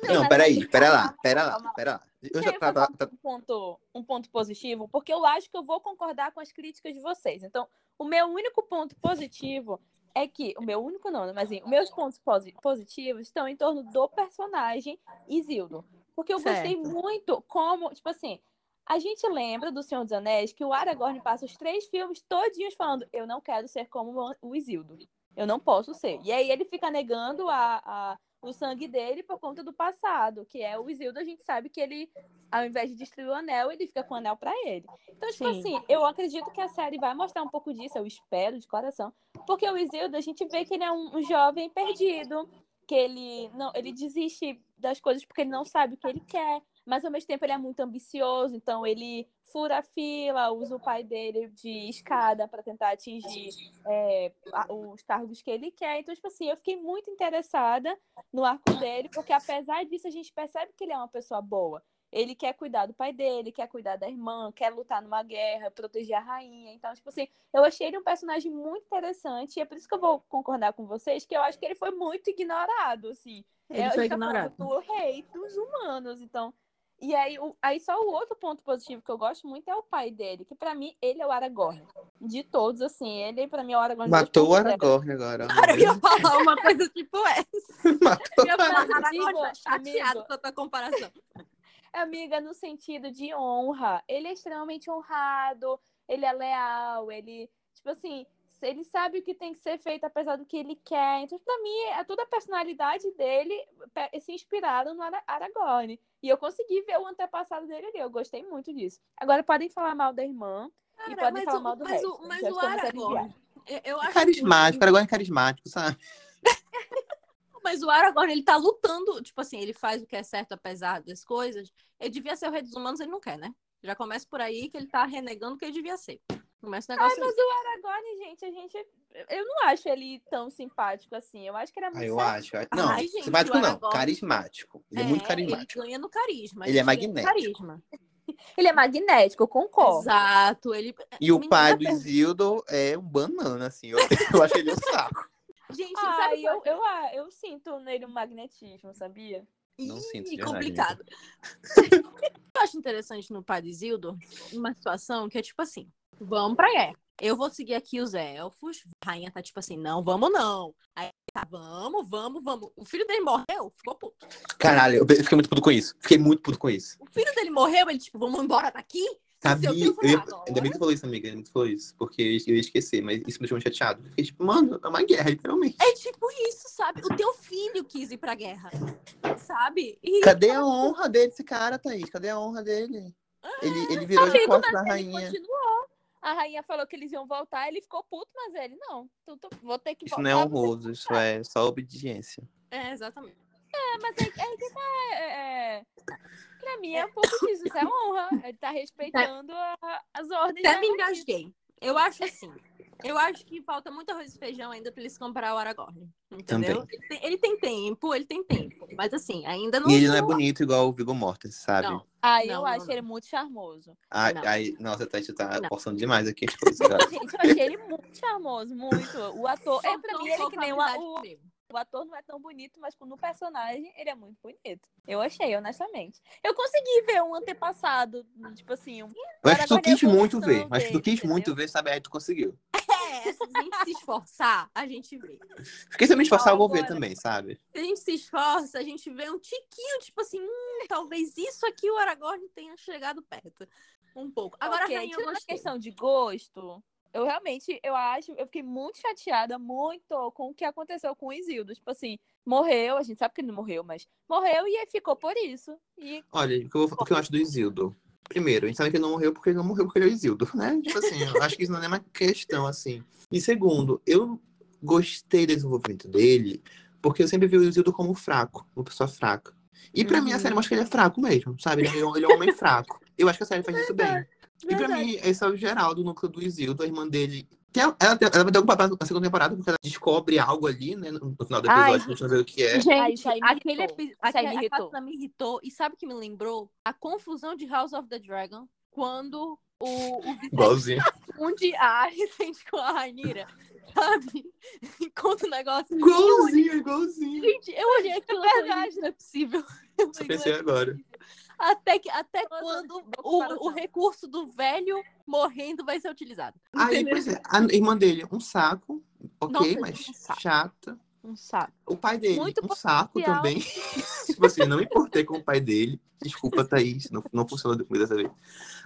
Não,
mas
peraí,
aí-
pera lá, pera lá, pera lá. Eu já tava.
falar um ponto, um ponto positivo, porque eu acho que eu vou concordar com as críticas de vocês. Então, o meu único ponto positivo é que. O meu único não, né? Mas assim, os meus pontos posi- positivos estão em torno do personagem Isildo. Porque eu gostei
Certo.
muito como, tipo assim, a gente lembra do Senhor dos Anéis que o Aragorn passa os três filmes todinhos falando: eu não quero ser como o Isildo. Eu não posso ser. E aí ele fica negando a, a- o sangue dele por conta do passado, que é o Isildo, a gente sabe que ele, ao invés de destruir o anel, ele fica com o anel pra ele. Então, tipo
Sim.
assim, eu acredito que a série vai mostrar um pouco disso, eu espero de coração, porque o Isildo, a gente vê que ele é um, um jovem perdido, que ele não, ele desiste das coisas porque ele não sabe o que ele quer, mas ao mesmo tempo ele é muito ambicioso, então ele fura a fila, usa o pai dele de escada para tentar atingir é, os cargos que ele quer. Então, tipo assim, eu fiquei muito interessada no arco dele, porque apesar disso, a gente percebe que ele é uma pessoa boa. Ele quer cuidar do pai dele, quer cuidar da irmã, quer lutar numa guerra, proteger a rainha. Então, tipo assim, eu achei ele um personagem muito interessante. E é por isso que eu vou concordar com vocês, que eu acho que ele foi muito ignorado, assim.
Ele
É,
foi
tá
ignorado.
do rei dos humanos, então. E aí, o, aí só o outro ponto positivo que eu gosto muito é o pai dele, que pra mim ele é o Aragorn. De todos, assim, ele pra mim é o Aragorn.
Matou o
2.0.
Aragorn agora. *laughs*
Cara, eu ia falar uma coisa tipo essa. *laughs*
Matou.
Eu ia falar,
Amigo,
Aragorn tá chateado com a tua comparação. *laughs*
Amiga, no sentido de honra. Ele é extremamente honrado, ele é leal, ele, tipo assim, ele sabe o que tem que ser feito apesar do que ele quer. Então, pra mim, é toda a personalidade dele pe- se inspiraram no Ara- Aragorn. E eu consegui ver o antepassado dele ali. Eu gostei muito disso. Agora podem falar mal da irmã e
Cara,
podem
mas
falar
o-
mal do
mas
resto.
o- mas o Aragorn,
aliviada.
Eu,
Carismático,
que-
Aragorn é carismático, sabe?
Mas o Aragorn, ele tá lutando, tipo assim, ele faz o que é certo apesar das coisas. Ele devia ser o rei dos humanos, ele não quer, né? Já começa por aí que ele tá renegando o que ele devia ser. Começa o
Ai,
negócio
mas o Aragorn, gente, a gente. Eu não acho ele tão simpático assim. Eu acho que ele é muito
Ah, eu acho. Não,
Ai, gente,
simpático não,
Aragorn-
carismático. Ele é,
É,
muito carismático.
Ele ganha no carisma.
Ele é magnético.
Carisma. *laughs*
Ele é magnético, eu concordo.
Exato. Ele...
E o pai do
per-
Isildo é um banana, assim. Eu, *laughs* eu acho ele um saco.
Gente,
Ai,
sabe
eu, eu, ah, eu sinto nele um magnetismo, sabia?
Não
Ih,
sinto
complicado. *laughs* eu acho interessante no pai de Isildo uma situação que é tipo assim: vamos pra guerra. Eu vou seguir aqui os elfos. A rainha tá tipo assim: não, vamos não. Aí tá, vamos, vamos, vamos. O filho dele morreu, ficou puto.
Caralho, eu fiquei muito puto com isso. Fiquei muito puto com isso.
O filho dele morreu, ele tipo, vamos embora daqui?
Sabia? Eu ia-
agora.
Ainda bem que tu falou isso, amiga. Ainda bem que tu falou isso. Porque eu ia esquecer, mas isso me deixou muito chateado. Fiquei tipo, mano, é uma guerra, literalmente.
É tipo isso, sabe? O teu filho quis ir pra guerra. Sabe? E
Cadê a honra dele, esse cara, Thaís? Cadê a honra dele? Ele, ele virou de costas
mas
pra
ele
rainha.
continuou. A rainha falou que eles iam voltar, ele ficou puto, mas ele não. Tu- tu- vou ter que
Isso
voltar.
não é honroso, isso é só obediência.
É, exatamente.
É, mas é, é que tá. É, é, pra mim é um pouco disso, isso é honra. Ele tá respeitando a- as ordens.
Até me engasguei. Eu acho assim. Eu acho que falta muito arroz e feijão ainda pra eles comprar o Aragorn. Entendeu? Ele tem, ele tem tempo, ele tem tempo. Mas assim, ainda não.
E ele não é bonito igual o Viggo Mortensen, sabe?
Não.
Ah, eu
Não,
acho
não.
ele muito charmoso.
Ai,
Não.
ai, nossa, a Tati tá
Não.
forçando demais aqui as *laughs* coisas.
Gente, eu achei ele muito charmoso, muito. O ator, é pra mim, ele que nem o,
amizade
o, ator não é tão bonito, mas no personagem ele é muito bonito. Eu achei, honestamente. Eu consegui ver um antepassado, tipo assim, um...
Eu acho que tu quis muito ver. Acho que tu
dele,
quis muito
entendeu?
ver, sabe? Aí tu conseguiu.
Se a gente se esforçar, a gente vê.
Porque se eu me esforçar, eu vou ver também, sabe?
Se a gente se esforça, a gente vê um tiquinho, tipo assim, hum, talvez isso aqui o Aragorn tenha chegado perto. Um pouco. Agora,
Ok,
a rainha eu gostei.
questão de gosto, eu realmente, eu acho, eu fiquei muito chateada, muito com o que aconteceu com o Isildo. Tipo assim, morreu, a gente sabe que ele não morreu, mas morreu e aí ficou por isso. E
Olha, o que eu, o que eu acho do Isildo? Primeiro, a gente sabe que ele não morreu porque ele não morreu porque ele é o Isildo, né? Tipo assim, eu acho que isso não é uma questão, assim. E segundo, eu gostei do desenvolvimento dele porque eu sempre vi o Isildo como fraco, uma pessoa fraca. E pra mim, a
Uhum.
série mostra que ele é fraco mesmo, sabe? Ele é, um- ele é um homem fraco. Eu acho que a série faz isso bem. E pra
Verdade.
mim, esse é o geral do núcleo do Isildo, a irmã dele. Tem- Ela, tem- ela vai ter algum papel na segunda temporada, porque ela descobre algo ali, né? No final do
Ai.
episódio, a gente não vê o que é.
Gente, aquele episódio.
Me
Aquela
irritou.
me irritou. E sabe o que me lembrou? A confusão de House of the Dragon quando o, o
Igualzinho. *laughs*
confunde a Alicent com a Rainira. Sabe? *laughs* Enquanto o negócio.
Igualzinho, igualzinho.
Gente, eu olhei aquilo e falei, gente, não é possível. *laughs* Eu
Só
falei,
pensei
"Não é
agora.
possível." Até, que, até
Boa-
quando o, o recurso do velho morrendo vai ser utilizado.
Aí,
Entendeu?
pois é, a irmã dele, um saco, ok,
Nossa,
mas
um saco.
chata.
Um saco.
O pai dele,
Muito
um saco
potencial.
também. *laughs* tipo assim, não me importei com o pai dele. Desculpa, Thaís, não, não funcionou comigo dessa vez.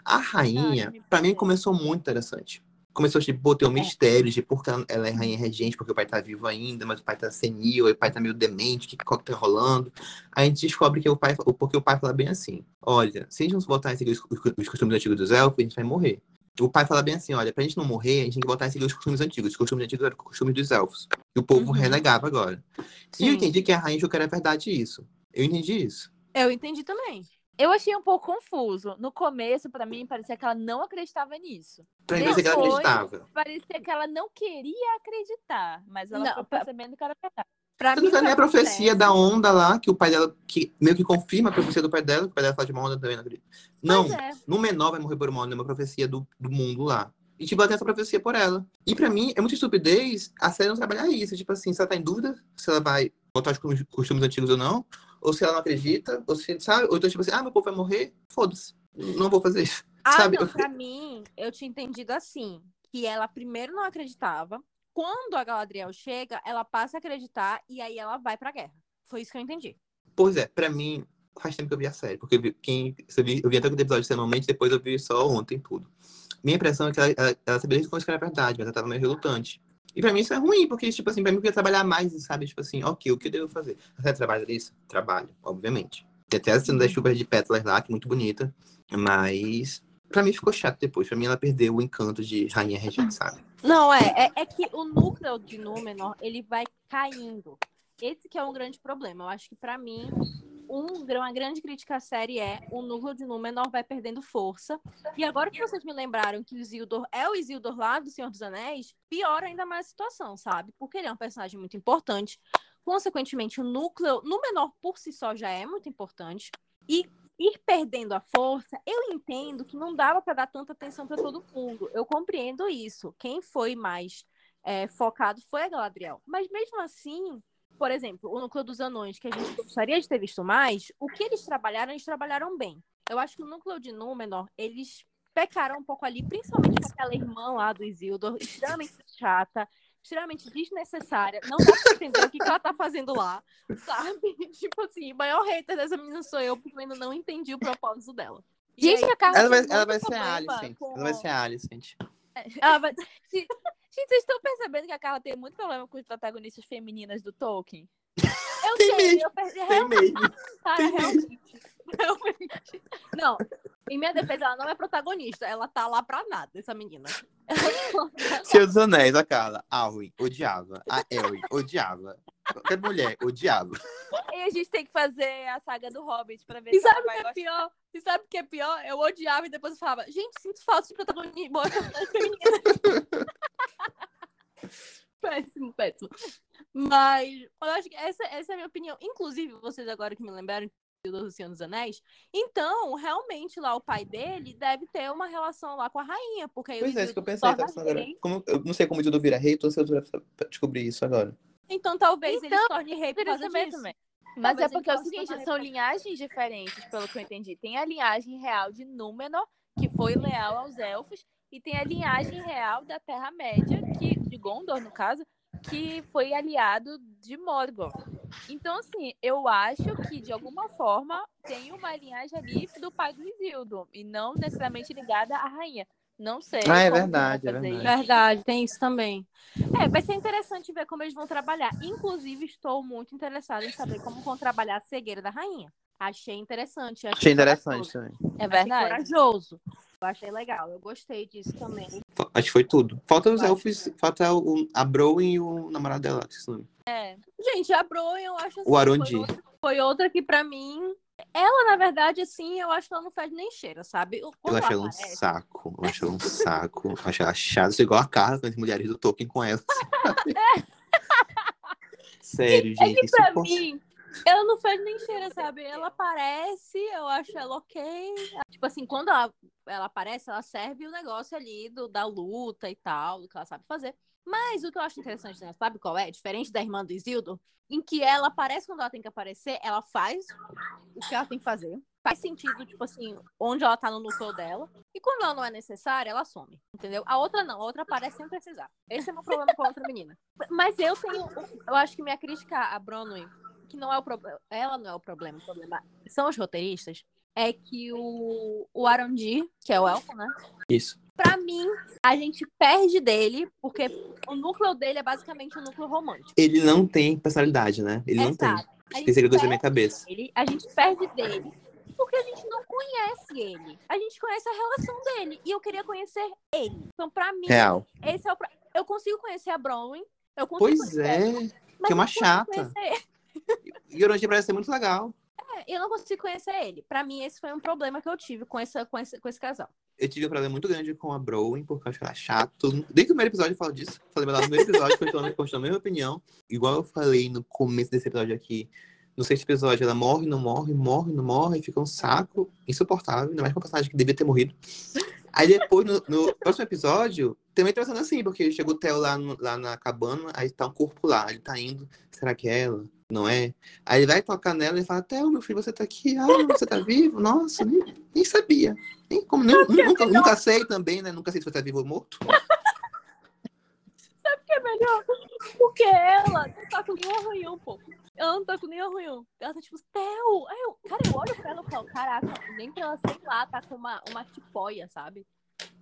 A rainha, pra mim, começou muito interessante. Começou, tipo, botei um
É.
mistério de porque ela- ela é rainha regente, porque o pai tá vivo ainda, mas o pai tá senil, o pai tá meio demente, o que, que tá rolando? Aí a gente descobre que o pai, porque o pai fala bem assim: olha, se a gente não voltar a seguir os, os- os costumes antigos dos elfos, a gente vai morrer. O pai fala bem assim: olha, pra gente não morrer, a gente tem que voltar a seguir os costumes antigos. Os costumes antigos eram os costumes dos elfos. Que o povo
Uhum.
renegava agora. E eu
Sim.
entendi que a rainha que era verdade isso. Eu entendi isso.
Eu entendi também.
Eu achei um pouco confuso. No começo, pra mim, parecia que ela não acreditava nisso.
Pra mim, parecia que ela
Depois-
acreditava.
Parecia que ela não queria acreditar, mas ela
Não,
foi
pra-
percebendo que era verdade.
Pra
Tanto que
foi
nem a profecia da onda lá, que o pai dela, que meio que confirma a profecia do pai dela, que o pai dela fala de uma onda também, não acredito. Não,
é.
no menor vai morrer por uma onda, é uma profecia do, do mundo lá. E, tipo, ela tem essa profecia por ela. E pra mim, é muita estupidez a série não trabalhar isso. Tipo assim, se ela tá em dúvida se ela vai voltar aos costumes antigos ou não, ou se ela não acredita, ou se, sabe? Ou então, tipo assim, ah, meu povo vai morrer, foda-se. Não vou fazer isso.
Ah,
Sabe?
não, pra mim, eu tinha entendido assim, que ela primeiro não acreditava, quando a Galadriel chega, ela passa a acreditar e aí ela vai pra guerra. Foi isso que eu entendi.
Pois é, pra mim, faz tempo que eu vi a série. Porque eu vi, quem, eu vi, eu vi até o episódio semanalmente, depois eu vi só ontem tudo. Minha impressão é que ela, ela, ela sabia desde quando isso era verdade, mas ela tava meio relutante. E pra mim isso é ruim, porque, tipo assim, pra mim eu queria trabalhar mais, sabe? Tipo assim, ok, o que eu devo fazer? A série trabalha nisso? Trabalho, obviamente. Tem até a cena das chuvas de pétalas lá, que é muito bonita. Mas, pra mim ficou chato depois. Pra mim ela perdeu o encanto de Rainha Regente?
Não, é, é, é que o núcleo de Númenor, ele vai caindo. Esse que é um grande problema. Eu acho que pra mim, um, uma grande crítica à série é o núcleo de Númenor vai perdendo força. E agora que vocês me lembraram que o Isildur é o Isildur lá do Senhor dos Anéis, piora ainda mais a situação, sabe? Porque ele é um personagem muito importante. Consequentemente, o núcleo Númenor por si só já é muito importante. E ir perdendo a força, eu entendo que não dava para dar tanta atenção para todo mundo. Eu compreendo isso. Quem foi mais é, focado foi a Galadriel. Mas mesmo assim, por exemplo, o núcleo dos anões, que a gente gostaria de ter visto mais, o que eles trabalharam, eles trabalharam bem. Eu acho que o núcleo de Númenor, eles pecaram um pouco ali, principalmente com aquela irmã lá do Isildur, extremamente chata, extremamente desnecessária. Não dá pra entender o que, que ela tá fazendo lá, sabe? *laughs* Tipo assim, o maior hater dessa menina sou eu, porque eu ainda não entendi o propósito dela. E
Gente, a Carla
Ela vai, ela vai ser a Alicent.
com-
Ela vai ser a Alicent.
ela vai- *laughs*
Gente, vocês estão percebendo que a Carla tem muito problema com os protagonistas femininas do Tolkien? *laughs*
Eu
Tem
sei,
mesmo,
eu perdi
Tem mesmo.
Cara,
Tem
realmente. Realmente. Não, em minha defesa, ela não é protagonista. Ela tá lá pra nada, essa menina. *laughs*
Dos Anéis, a Carla. Arwen, odiava. A Ellie, odiava. Qualquer mulher, odiava.
E a gente tem que fazer a saga do Hobbit pra ver
E
se ela
sabe
vai
que é pior? E sabe o que é pior? Eu odiava e depois eu falava, gente, sinto falta de protagonismo. *laughs* péssimo, péssimo. Mas eu acho que essa, essa é a minha opinião. Inclusive, vocês agora que me lembraram do Senhor dos Anéis. Então, realmente, lá o pai dele deve ter uma relação lá com a rainha, porque
Pois
o
é, isso que eu pensei. Tá agora. Como, eu não sei como o Isildur vira rei, tô ansioso pra pra descobrir isso agora.
Então, talvez ele
Então,
se torne rei por causa disso.
também. Mas
Talvez
é
ele
porque é o seguinte, são linhagens diferentes, pelo que eu entendi. Tem a linhagem real de Númenor, que foi leal aos elfos, e tem a linhagem real da Terra-média, que de Gondor, no caso, que foi aliado de Morgoth. Então, assim, eu acho que, de alguma forma, tem uma linhagem ali do pai do Isildur, e não necessariamente ligada à rainha. Não sei.
Ah, é verdade, é verdade.
isso.
Verdade, tem isso também. É, vai ser interessante ver como eles vão trabalhar. Inclusive, estou muito interessada em saber como vão trabalhar a cegueira da rainha. Achei interessante.
Achei interessante também.
É
Achei
verdade.
corajoso. Eu achei legal. Eu gostei disso também.
Acho que foi tudo. Falta os elfos, falta o, a Bro e o namorado dela. que esse nome.
É.
Gente, a Bro, eu acho assim.
O Arundi.
Foi outra, foi outra que, pra mim. Ela, na verdade, assim, eu acho que ela não faz nem cheira, sabe?
Eu achei
ela
um
aparece-
saco. Eu achei ela um *laughs* saco. Eu achei ela chata. Igual a Carla, com as mulheres do Tolkien com ela. *laughs* Sério, gente.
É Pra
insuportável.
mim, ela não faz nem cheira, sabe? Ela aparece, eu acho ela ok. Tipo assim, quando ela, ela aparece, ela serve o negócio ali do, da luta e tal, do que ela sabe fazer. Mas o que eu acho interessante, né? Sabe qual é? Diferente da irmã do Isildur, em que ela aparece quando ela tem que aparecer, ela faz o que ela tem que fazer. Faz sentido, tipo assim, onde ela tá no núcleo dela. E quando ela não é necessária, ela some. Entendeu? A outra não, a outra aparece sem precisar. Esse é o meu problema com a outra menina. Mas eu tenho. Eu acho que minha crítica a Bronwyn, que não é o problema. Ela não é o problema, o problema são os roteiristas. É que o, o Arondi, que é o elfo, né?
Isso.
Pra mim, a gente perde dele, porque o núcleo dele é basicamente um núcleo romântico.
Ele não tem personalidade, né? Ele não tem.
Exato. A
Tem segredos na minha cabeça.
ele, a gente perde dele porque a gente não conhece ele. A gente conhece a relação dele. E eu queria conhecer ele. Então, pra mim,
Real.
esse é o. Eu consigo conhecer a Bronwyn. Eu consigo
Pois
conhecer
é.
ela,
Que é uma chata.
conhecer
E Orange parece ser muito legal.
É, eu não consigo conhecer ele. Pra mim, esse foi um problema que eu tive com, essa, com, esse, com esse casal.
Eu tive um problema muito grande com a Browen, porque eu acho ela chata. Desde o primeiro episódio eu falo disso. Falei lá no primeiro episódio, continuando, continuando a mesma opinião. Igual eu falei no começo desse episódio aqui. No sexto episódio, ela morre, não morre, morre, não morre, fica um saco insuportável, ainda mais com uma personagem que devia ter morrido. Aí depois, no, no próximo episódio, também tá sendo assim, porque chegou o Theo lá, no- lá na cabana, aí tá um corpo lá, ele tá indo, será que é ela? Não é? Aí ele vai tocar nela e fala, Theo, meu filho, você tá aqui, ah, você tá vivo? Nossa, nem, nem sabia. Nem, como, nem, nunca, nunca sei também, né? Nunca sei se você tá vivo ou morto.
que é melhor? Porque ela não tá com nenhum arranhão, pô. Ela não tá com nenhum arranhão. Ela tá tipo, Theo! Aí eu, cara, eu olho pra ela e falo, caraca, nem pra ela, sei lá, tá com uma, uma tipóia, sabe?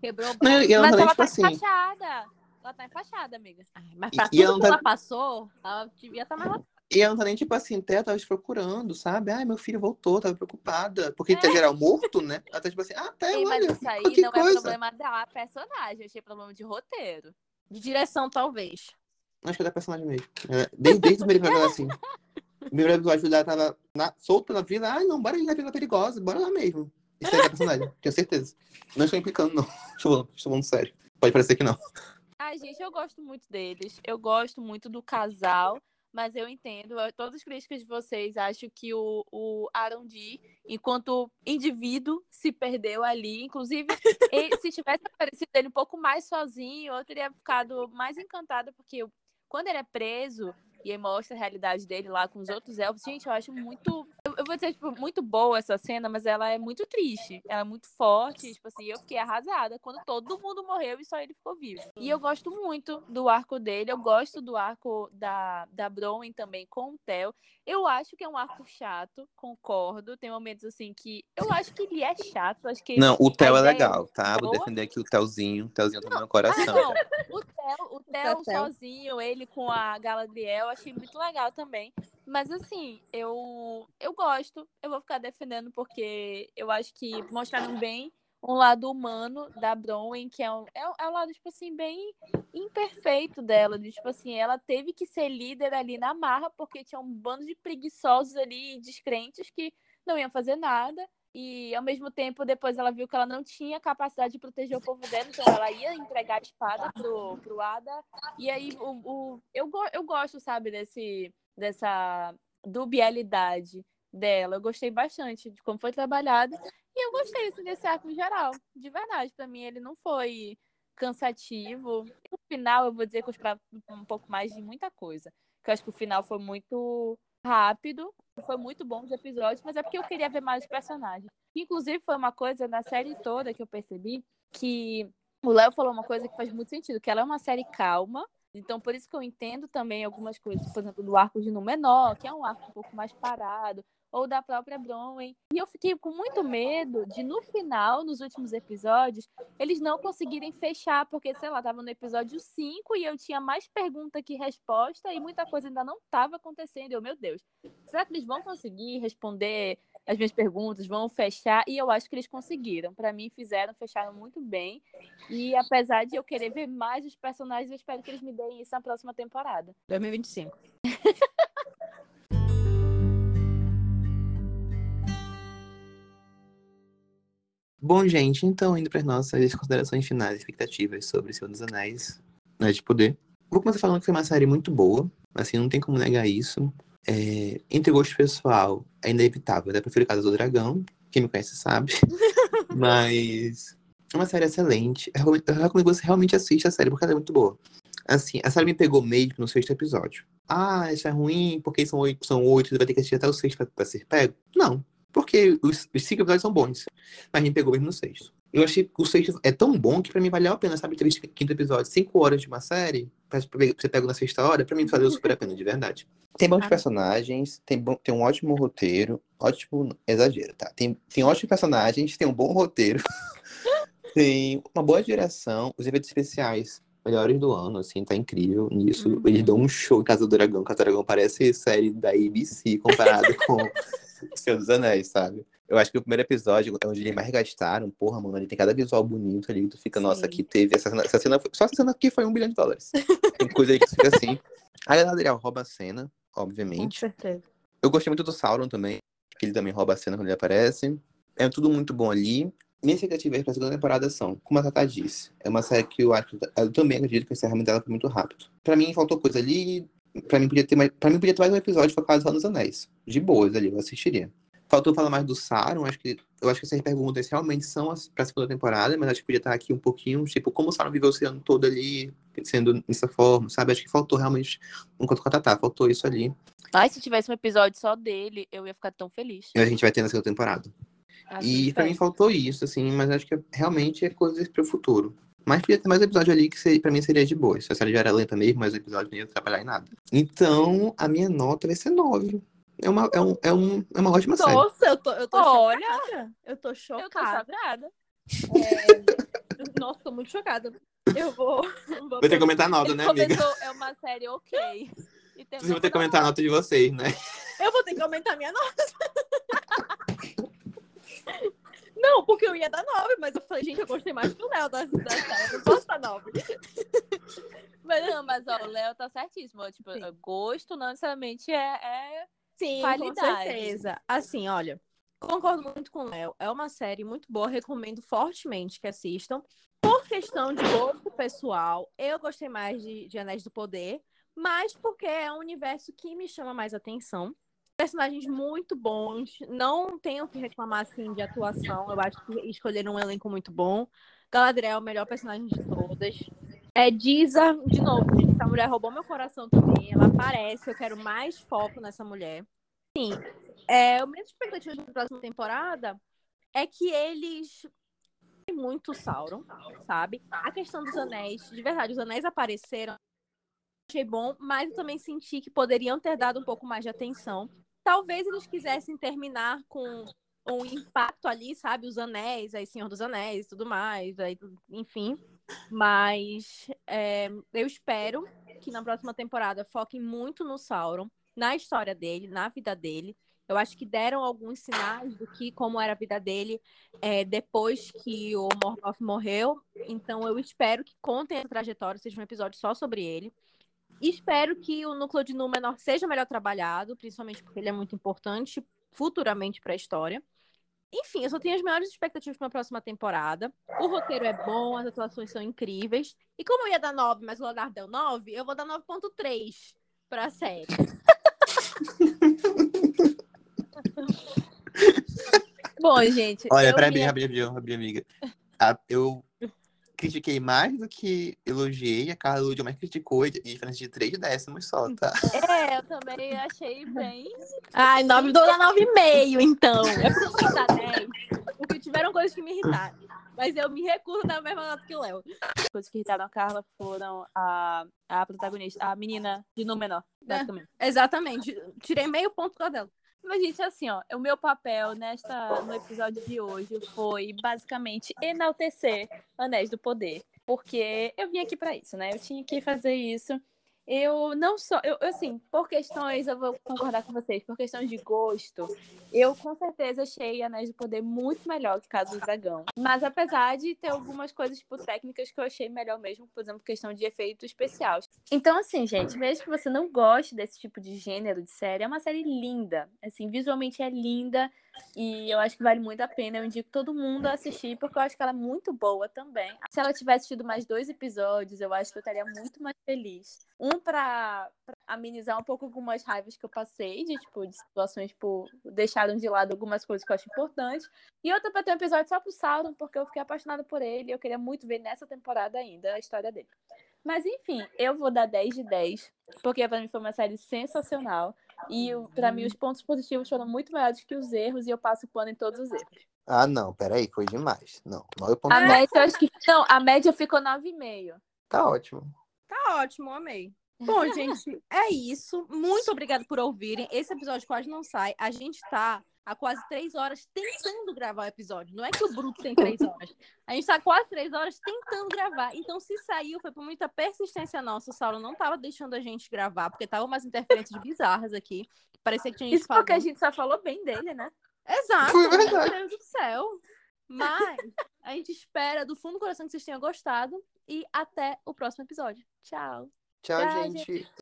Quebrou o braço.
Não, e ela
Mas ela
tipo
tá
assim,
enfaixada. Ela tá enfaixada, amiga.
Ai, mas pra
E- e
tudo
ela não
que
tá-
ela passou, ela devia estar mais lá.
E ela não tá nem tipo assim, Theo tava te procurando, sabe? Ai, meu filho voltou, tava preocupada. Porque
É.
tá geral morto, né? Ela tá tipo assim, ah, Theo,
Ei, mas
olha,
isso aí
que
não é
coisa.
problema da personagem, achei problema de roteiro.
De direção, talvez.
Acho que é da personagem mesmo. Desde, desde *laughs* o primeiro episódio, assim. O primeiro episódio ela tava na, solta na vila. Ai, não, bora ali na vila perigosa, bora lá mesmo. Isso é da personagem, *laughs* tenho certeza. Não estou implicando, não. *laughs* Estou falando, estou falando sério. Pode parecer que não.
Ai, gente, eu gosto muito deles. Eu gosto muito do casal, mas eu entendo. eu- Todas as críticas de vocês, acho que o, o Arondi, enquanto indivíduo, se perdeu ali. Inclusive, *laughs* ele- se tivesse aparecido ele um pouco mais sozinho, eu teria ficado mais encantada, porque quando ele é preso e mostra a realidade dele lá com os outros elfos, gente, eu acho muito. Vou dizer, tipo, muito boa essa cena, mas ela é muito triste. Ela é muito forte. Tipo assim, eu fiquei arrasada quando todo mundo morreu e só ele ficou vivo. E eu gosto muito do arco dele. Eu gosto do arco da, da Bronwyn também com o Theo. Eu acho que é um arco chato, concordo. Tem momentos assim que. Eu acho que ele é chato. Acho que
Não, o Theo é legal, tá? Vou
boa.
defender aqui o Theozinho. O Theozinho tá no meu
Ah,
coração.
não. O Theo, o Theo
Theo.
sozinho, ele com a Galadriel, eu achei muito legal também. Mas assim, eu eu gosto. Eu vou ficar defendendo porque eu acho que mostraram bem um lado humano da Bronwyn, que é um, é, é um lado, tipo assim, bem imperfeito dela. De, tipo assim, ela teve que ser líder ali na marra, porque tinha um bando de preguiçosos ali, descrentes, que não iam fazer nada. E ao mesmo tempo, depois ela viu que ela não tinha capacidade de proteger o povo dela, então ela ia entregar a espada pro, pro Ada. E aí o, o, eu, eu gosto, sabe, desse, dessa dubialidade dela. Eu gostei bastante de como foi trabalhado. E eu gostei assim, desse arco em geral. De verdade, para mim ele não foi cansativo. No final, eu vou dizer que eu esperava um pouco mais de muita coisa. Porque eu acho que o final foi muito rápido, foi muito bom os episódios, mas é porque eu queria ver mais os personagens. Inclusive, foi uma coisa na série toda que eu percebi que o Léo falou uma coisa que faz muito sentido, que ela é uma série calma, então, por isso que eu entendo também algumas coisas, por exemplo, do arco de Númenor, que é um arco um pouco mais parado, ou da própria Bronwyn. E eu fiquei com muito medo de, no final, nos últimos episódios, eles não conseguirem fechar, porque, sei lá, tava no episódio 5 e eu tinha mais pergunta que resposta e muita coisa ainda não estava acontecendo. Eu, meu Deus, será que eles vão conseguir responder as minhas perguntas, vão fechar? E eu acho que eles conseguiram. Para mim, fizeram, fecharam muito bem. E apesar de eu querer ver mais os personagens, eu espero que eles me deem isso na próxima temporada.
2025. *laughs*
Bom, gente, então, indo para as nossas considerações finais, expectativas sobre Senhor dos Anéis, né, de Poder. Vou começar falando que foi uma série muito boa, assim, não tem como negar isso. É, entre gosto pessoal, é inevitável, né? Prefiro Casa do Dragão, quem me conhece sabe. *laughs* Mas é uma série excelente. Eu recomendo que você realmente assista a série, porque ela é muito boa. Assim, a série me pegou mesmo no sexto episódio. Ah, isso é ruim, porque são oito, são oito, vai ter que assistir até o sexto pra, pra ser pego. Não, porque os, os cinco episódios são bons. Mas me pegou mesmo no sexto. Eu achei que o sexto é tão bom que pra mim valeu a pena, sabe? Ter visto quinto episódio, cinco horas de uma série, você pega na sexta hora, pra mim valeu super a pena, de verdade. Tem bons personagens, tem, bom, tem um ótimo roteiro, ótimo, exagero, tá? Tem, tem ótimos personagens, tem um bom roteiro, *laughs* tem uma boa direção, os efeitos especiais melhores do ano, assim, tá incrível nisso. Uhum. Eles dão um show em Casa do Dragão, Casa do Dragão parece série da ABC comparado *laughs* com *laughs* Senhor dos Anéis, sabe? Eu acho que o primeiro episódio é onde eles mais gastaram. Porra, mano, ele tem cada visual bonito ali. Tu fica, nossa, aqui teve. Essa cena, essa cena só essa cena aqui foi um bilhão de dólares. *laughs* Tem coisa aí que fica assim. A Galadriel rouba a cena, obviamente.
Com certeza.
Eu gostei muito do Sauron também, que ele também rouba a cena quando ele aparece. É tudo muito bom ali. Minhas expectativas para a segunda temporada são, como a Tata disse, é uma série que eu acho, eu também acredito que o encerramento dela foi muito rápido. Para mim faltou coisa ali, para mim podia ter mais, para mim podia ter mais um episódio focado só nos anéis. De boas ali, eu assistiria. Faltou falar mais do Sauron, acho que eu acho que essas perguntas realmente são para a segunda temporada, mas acho que podia estar aqui um pouquinho, tipo, como o Sauron viveu o oceano todo ali, sendo dessa forma, sabe? Acho que faltou realmente, enquanto com a Tatá, faltou isso ali.
Ai, se tivesse um episódio só dele, eu ia ficar tão feliz.
E a gente vai ter na segunda temporada. e para mim faltou isso, assim, mas acho que realmente é coisas para o futuro. Mas podia ter mais episódio ali que seria, pra mim seria de boa. Se a série já era lenta mesmo, mas o episódio não ia atrapalhar em nada. Então, a minha nota vai ser 9. É uma, é um, é um, é uma ótima
Nossa,
série.
Nossa, eu tô, eu tô
Olha,
chocada. Eu tô chocada.
Eu tô chocada.
É... Nossa, tô muito chocada. Eu vou. *laughs* Vou,
Vou ter que comentar a nota, né, amiga?
Começou, é uma série ok. E tem
Vocês vão ter que comentar a nota de vocês, né?
Eu vou ter que aumentar minha nota. *laughs* Não, porque eu ia dar 9, mas eu falei, gente, eu gostei mais do Léo da, da série. Eu não posso dar 9. *laughs*
Mas não, mas ó, o Léo tá certíssimo. Tipo,
Sim.
gosto não necessariamente é, é
Sim,
Qualidade.
com certeza. Assim, olha, concordo muito com o Léo. É uma série muito boa, recomendo fortemente que assistam. Por questão de gosto pessoal, eu gostei mais de, de Anéis do Poder, mas porque é um universo que me chama mais atenção. Personagens muito bons, não tenho que reclamar assim de atuação. Eu acho que escolheram um elenco muito bom. Galadriel é o melhor personagem de todas. É Diza, de novo, essa mulher roubou meu coração também. Ela aparece, eu quero mais foco nessa mulher. Sim, é, o minha expectativa da próxima temporada é que eles muito Sauron, sabe? A questão dos anéis, de verdade, os anéis apareceram, achei bom, mas eu também senti que poderiam ter dado um pouco mais de atenção. Talvez eles quisessem terminar com um impacto ali, sabe? Os anéis, aí Senhor dos Anéis e tudo mais, aí, enfim. Mas é, eu espero que na próxima temporada foquem muito no Sauron, na história dele, na vida dele. Eu acho que deram alguns sinais do que como era a vida dele é, depois que o Morgoth morreu. Então eu espero que contem a trajetória, seja um episódio só sobre ele. Espero que o núcleo de Númenor seja melhor trabalhado, principalmente porque ele é muito importante futuramente para a história. Enfim, eu só tenho as maiores expectativas para a próxima temporada. O roteiro é bom, as atuações são incríveis. E como eu ia dar 9, mas o Leonardo deu 9, eu vou dar 9.3 para a série. *laughs*
Bom, gente.
Olha, rapidinho, rapidinho, rapidinho, amiga. A- eu critiquei mais do que elogiei. A Carla Lúdia mais criticou e diferença de três décimos só, tá?
É, eu também achei bem.
Ai, 9, dou dar 9,5, então. É isso que dá 10. Porque tiveram coisas que me irritaram. Mas eu me recuso a dar a mesma nota que o Léo.
As coisas que irritaram a Carla foram a, a protagonista, a menina de Númenor, basicamente.
Exatamente. Tirei meio ponto por causa dela.
Mas, gente, assim, ó, o meu papel nesta, no episódio de hoje foi basicamente enaltecer Anéis do Poder. Porque eu vim aqui pra isso, né? Eu tinha que fazer isso. Eu não só. Eu, eu, assim, por questões, eu vou concordar com vocês, por questões de gosto, eu com certeza achei Anéis do Poder muito melhor que Casa do Dragão. Mas apesar de ter algumas coisas, tipo, técnicas que eu achei melhor mesmo, por exemplo, questão de efeito especial. Então, assim, gente, mesmo que você não goste desse tipo de gênero de série, é uma série linda. Assim, visualmente é linda e eu acho que vale muito a pena. Eu indico todo mundo a assistir, porque eu acho que ela é muito boa também. Se ela tivesse tido mais dois episódios, eu acho que eu estaria muito mais feliz. Um pra amenizar um pouco algumas raivas que eu passei, de tipo, de situações, tipo, deixaram de lado algumas coisas que eu acho importantes. E outra pra ter um episódio só pro Sauron, porque eu fiquei apaixonada por ele eu queria muito ver nessa temporada ainda a história dele. Mas enfim, eu vou dar 10 de 10, porque pra mim foi uma série sensacional. E pra mim os pontos positivos foram muito maiores que os erros e eu passo o pano em todos os erros.
Ah, não, peraí, foi demais. Não, 9.9
A média, eu acho que. Não, a média ficou 9,5.
tá ótimo.
Tá ótimo, amei. Bom, *laughs* gente, é isso. Muito obrigada por ouvirem. Esse episódio quase não sai. A gente tá há quase três horas tentando gravar o episódio. Não é que o Bruto tem três horas. A gente tá há quase três horas tentando gravar. Então, se saiu, foi por muita persistência nossa. O Saulo não tava deixando a gente gravar, porque tava umas interferências bizarras aqui. Parecia que tinha gente
Isso porque a
falando.
gente só falou bem dele, né?
Exato,
Foi
meu. Deus do céu. Mas a gente espera do fundo do coração que vocês tenham gostado. E até o próximo episódio. Tchau.
Tchau,
Tchau,
gente.